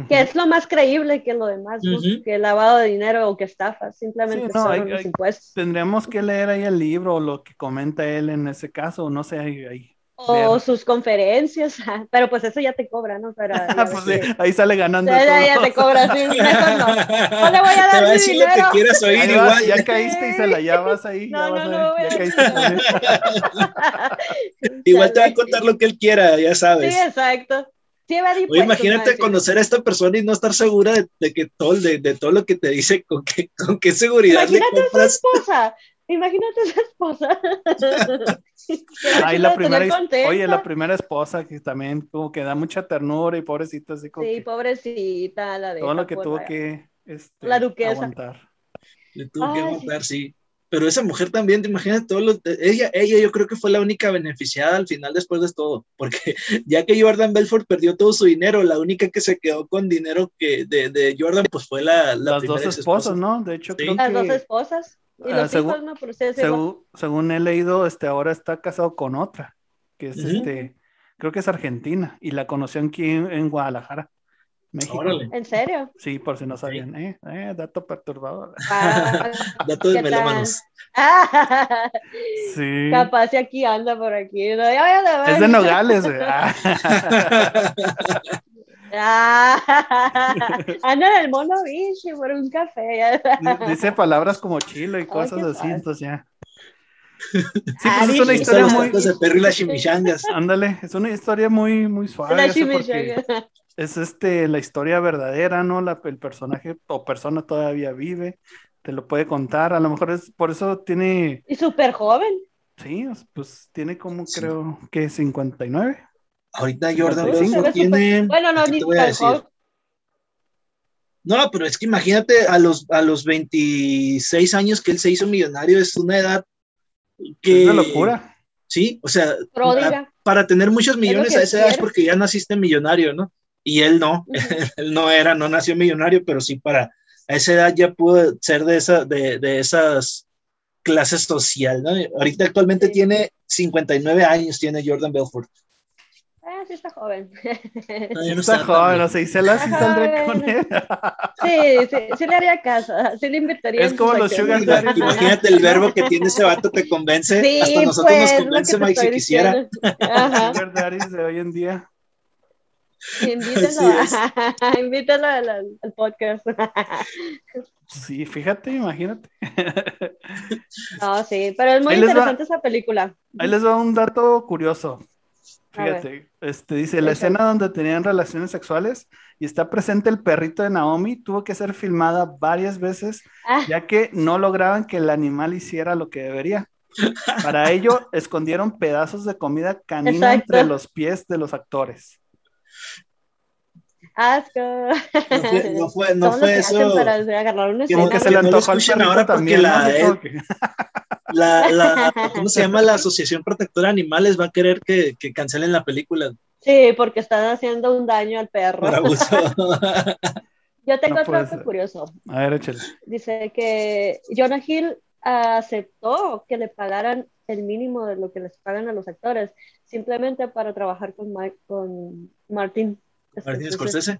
que es lo más creíble que lo demás, que lavado de dinero o que estafa, simplemente son los impuestos. Tendríamos que leer ahí el libro o lo que comenta él en ese caso, no sé, ahí, o sus conferencias, pero pues eso ya te cobra, ¿no? Para, pues sí, ahí sale ganando. Ya, ya, ya te cobra, sí, no. no le voy a dar mi dinero. Lo que quieras oír igual. ya caíste y se la llevas ahí. No, ya no, no. Ya caíste. igual te va a contar lo que él quiera, ya sabes. Sí, exacto. Sí, Oye, imagínate conocer a esta persona y no estar segura de, de que todo, de, de, todo lo que te dice, con qué, con qué seguridad imagínate le compras. a su esposa, imagínate a su esposa. Ay, la primera, oye, la primera esposa que también como que da mucha ternura y pobrecita así como Sí, pobrecita, la de Todo lo que tuvo que este, la duquesa. aguantar. Le tuvo que aguantar, sí. Pero esa mujer también, te imaginas todo lo, ella, ella yo creo que fue la única beneficiada al final después de todo, porque ya que Jordan Belfort perdió todo su dinero, la única que se quedó con dinero que de, de Jordan pues fue la, la las dos esposas, ¿no? De hecho, creo las que... dos esposas. Y los según, hijos, no, por ustedes según, según, he leído, este, ahora está casado con otra, que es este, creo que es argentina, y la conoció aquí en, en Guadalajara. México. Órale. ¿En serio? Sí, por si no sabían. Eh, eh dato perturbador. Ah, dato de melómanos. sí. Capaz y aquí anda por aquí. ¿no? Ya, ya, ya, es de Nogales. Ah, anda en el mono bicho por un café. Dice palabras como chilo y cosas así, entonces ya. Sí, Ah, pues es una historia muy. de perro y las chimichangas. Ándale, es una historia muy, muy suave. La porque es este la historia verdadera, ¿no? La, el personaje o persona todavía vive, te lo puede contar. A lo mejor es por eso tiene, Y súper joven. sí, pues tiene como Sí. creo que 59. Ahorita Jordan ve tiene. Bueno, no, ¿qué ni te voy a decir? No, pero es que imagínate a los, a los 26 años que él se hizo millonario, es una edad que... Es de locura. Sí, o sea, para, para tener muchos millones a esa edad es porque ya naciste millonario, ¿no? Y él no, él no era, no nació millonario, pero sí para a esa edad ya pudo ser de, esa, de, de esas clases social, ¿no? Ahorita actualmente Sí. tiene 59 años, tiene Jordan Belfort. Ah, sí está joven. No Está joven, o sea, y se la sí saldré con él. Sí, sí, sí le haría caso. Sí le invertiría. Es como los sugar daddy. Imagínate el verbo que tiene ese vato, te convence. Sí, Hasta nosotros pues, nos convence, Mike, si quisiera. Ajá. Sugar daddies de hoy en día. Invítenlo, Así a- invítenlo al, al- podcast. Sí, fíjate, imagínate. No, sí, pero es muy Ahí les va. interesante esa película. Ahí les va un dato curioso. Fíjate, este dice, la escena donde tenían relaciones sexuales y está presente el perrito de Naomi tuvo que ser filmada varias veces Ah, ya que no lograban que el animal hiciera lo que debería. Para ello, escondieron pedazos de comida canina Exacto. entre los pies de los actores. asco. No fue, no no eso. para agarrar una Que Como escena. que se le no antojó al escuchen perrito ahora porque también. ¿no? la- La, la, ¿Cómo se llama? La Asociación Protectora de Animales va a querer que, que cancelen la película Sí, porque están haciendo un daño al perro. por abuso. Yo tengo No otro dato curioso. A ver, échale. Dice que Jonah Hill aceptó que le pagaran el mínimo de lo que les pagan a los actores, simplemente para trabajar con, Ma- con Martin. Martín Scorsese.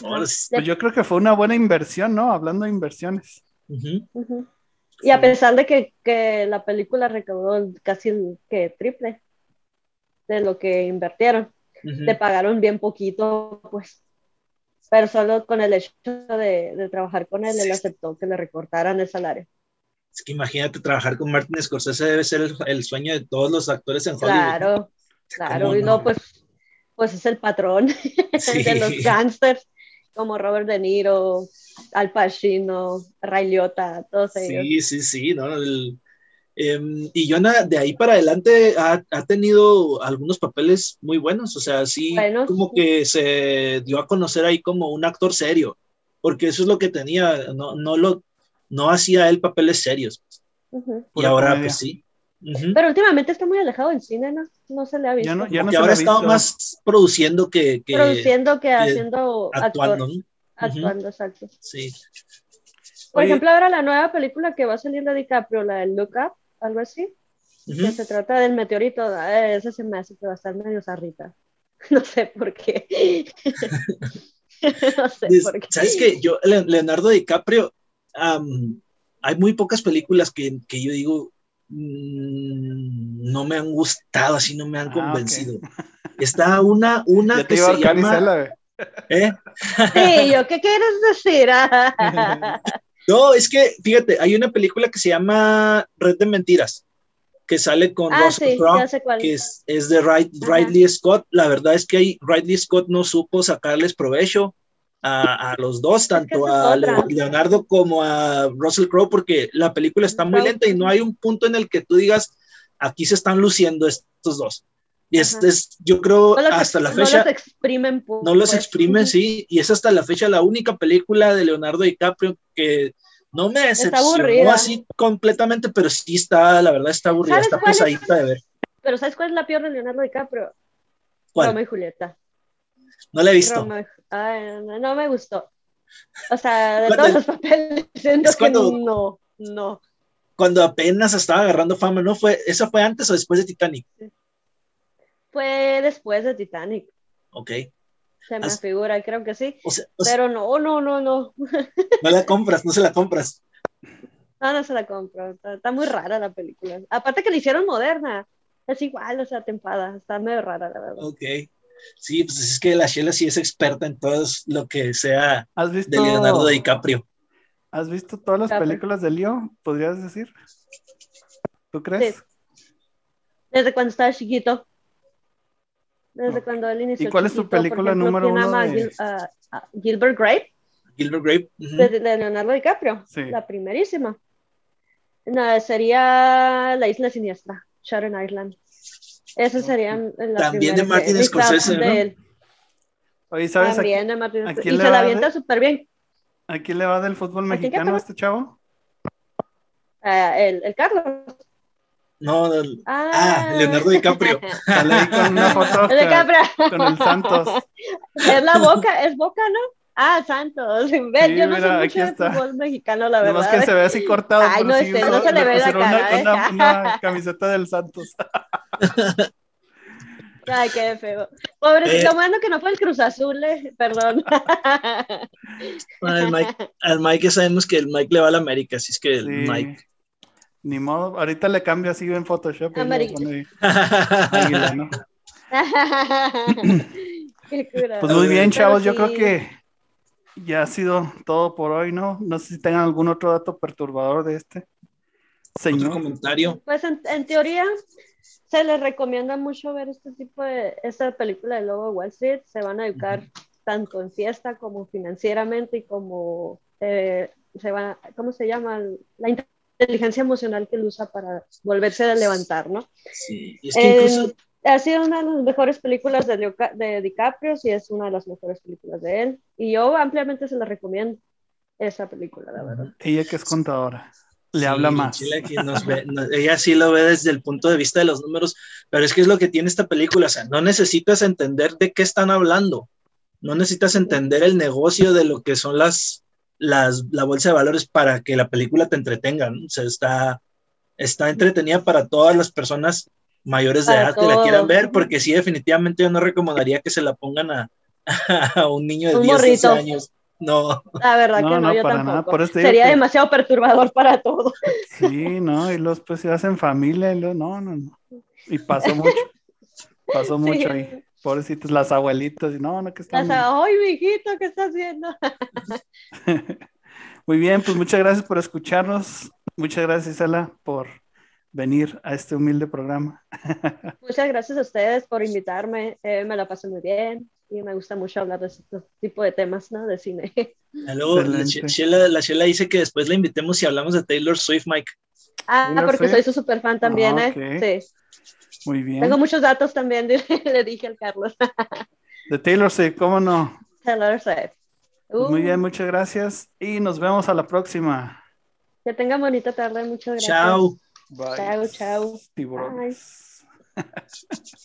Pues yo creo que fue una buena inversión, ¿no? Hablando de inversiones. Ujú. Y a pesar de que, que la película recaudó casi el que triple de lo que invirtieron, Ujú. le pagaron bien poquito, pues. Pero solo con el hecho de, de trabajar con él, él Sí. aceptó que le recortaran el salario. Es que imagínate trabajar con Martin Scorsese debe ser el, el sueño de todos los actores en Hollywood. Claro, claro. ¿Cómo Y no? no, pues, pues es el patrón Sí. de los gangsters, como Robert De Niro, Al Pacino, Ray Liotta, todos ellos. Sí, sí, sí, ¿no? El- em, y Jonah de ahí para adelante ha, ha tenido algunos papeles muy buenos, o sea, sí, como que se dio a conocer ahí como un actor serio, porque eso es lo que tenía, no, no lo, no hacía él papeles serios, Ujú. y Pura ahora comedia. pues sí. Ujú. Pero últimamente está muy alejado del cine, ¿no? No se le ha visto. Ya no, ya no se ahora ha he estado visto. más produciendo que, que Produciendo que haciendo actuando, actor, ¿no? actuando, exacto. Sí. Por Oye. ejemplo, ahora la nueva película que va a salir de DiCaprio, la del Look Up, algo así, que se trata del meteorito, eh, esa se me hace que va a estar medio zarrita. No sé por qué. no sé por qué. ¿Sabes qué? Yo, Leonardo DiCaprio, hay muy pocas películas que, que yo digo, no me han gustado, así no me han ah, convencido. Está una, una que se llama... ¿Eh? Sí, yo, ¿qué quieres decir? no, es que, fíjate, hay una película que se llama Red de Mentiras, que sale con ah, Russell Crowe, que es, es de Ridley Scott. La verdad es que ahí Ridley Scott no supo sacarles provecho a, a los dos, tanto a Leonardo como a Russell Crowe, porque la película está muy lenta y no hay un punto en el que tú digas, aquí se están luciendo estos dos. Y es, es, yo creo hasta la fecha. No los exprimen. no los exprimen, sí. Y es hasta la fecha la única película de Leonardo DiCaprio que no me decepcionó así completamente, pero sí está, la verdad, está aburrida, está pesadita de ver. Pero ¿sabes cuál es la peor de Leonardo DiCaprio? ¿Cuál? Romeo y Julieta. No la he visto. No, me gustó. O sea, de todos los papeles, es cuando, no, no. Cuando apenas estaba agarrando fama, ¿no? fue ¿Eso fue antes o después de Titanic? Fue después de Titanic. Ok. Se me figura, creo que sí. pero no, no, no, no. No la compras, no se la compras. No, no se la compro. Está, muy rara la película. Aparte que la hicieron moderna. Es igual, o sea, tempada. Está medio rara, la verdad. Ok. Sí, pues es que la Sheila sí es experta en todo lo que sea de Leonardo DiCaprio. ¿Has visto todas las películas de Leo? ¿Podrías decir? ¿Tú crees? Sí. Desde cuando estaba chiquito. Desde cuando él inició. ¿Y cuál es tu película número uno? De... Ah, ah, Gilbert Grape. Gilbert Grape. de, Leonardo DiCaprio. Sí. La primerísima. No, sería La Isla Siniestra, Sharon Island. Esa sería la También de Martin Scorsese, ¿no? Oye, ¿sabes? También de Martin Scorsese. Y se la avienta súper bien. ¿A quién le va del fútbol mexicano a este chavo? Uh, el, el Carlos. No, ah. ah. Leonardo DiCaprio. Sale con una foto con, con, el Santos. Es la boca, es boca, ¿no? Ah, Santos. Sí, yo no mira, sé mucho de fútbol mexicano, la verdad. Nomás que se ve así cortado. Ay, no, sé, no se le ve la cara. Una, una, una camiseta del Santos. Ay, qué feo. Pobrecito, eh, bueno que no fue el Cruz Azul, eh, perdón. Al Mike, al Mike ya sabemos que el Mike le va a la América, así es que el Mike ni modo, ahorita le cambio así en Photoshop. pues muy bien, chavos, yo creo que ya ha sido todo por hoy, ¿no? No sé si tengan algún otro dato perturbador de este. Señor. comentario? Pues en, teoría se les recomienda mucho ver este tipo de, esta película de Lobo Wall Street. Se van a educar tanto en fiesta como financieramente y como eh, se va, ¿cómo se llama? La inteligencia emocional que él usa para volverse a levantar, ¿no? Sí, es que incluso... ha sido una de las mejores películas de, de DiCaprio y es una de las mejores películas de él. Y yo ampliamente se la recomiendo, esa película, la verdad. Ella que es contadora. Le habla más. ella sí lo ve desde el punto de vista de los números, pero es que es lo que tiene esta película, o sea, no necesitas entender de qué están hablando, no necesitas entender el negocio de lo que son las, la bolsa de valores para que la película te entretenga, ¿no? O sea, está, está entretenida para todas las personas mayores de edad que la quieran ver, porque sí, definitivamente yo no recomendaría que se la pongan a, un niño de 10 años. No. La verdad que no, yo tampoco. Sería demasiado perturbador para todos. Sí, no, y los pues se hacen familia y los, no, no, no. Y pasó mucho. Pasó mucho ahí. Pobrecitos, las abuelitas, no, no, que están. ¡Ay, mijito, qué estás haciendo! Muy bien, pues muchas gracias por escucharnos. Muchas gracias, Isela, por venir a este humilde programa. Muchas gracias a ustedes por invitarme. Eh, me la pasé muy bien y me gusta mucho hablar de este tipo de temas, ¿no? De cine. la Sheila, dice que después la invitemos y hablamos de Taylor Swift, Mike. Ah, porque soy su super fan también, ah, ¿eh? Sí. Muy bien. Tengo muchos datos también, le dije al Carlos. De Taylor Swift, ¿cómo no? Taylor Swift. Muy bien, uh. muchas gracias y nos vemos a la próxima. Que tengan bonita tarde, muchas gracias. Chao. Chao, chao. Bye.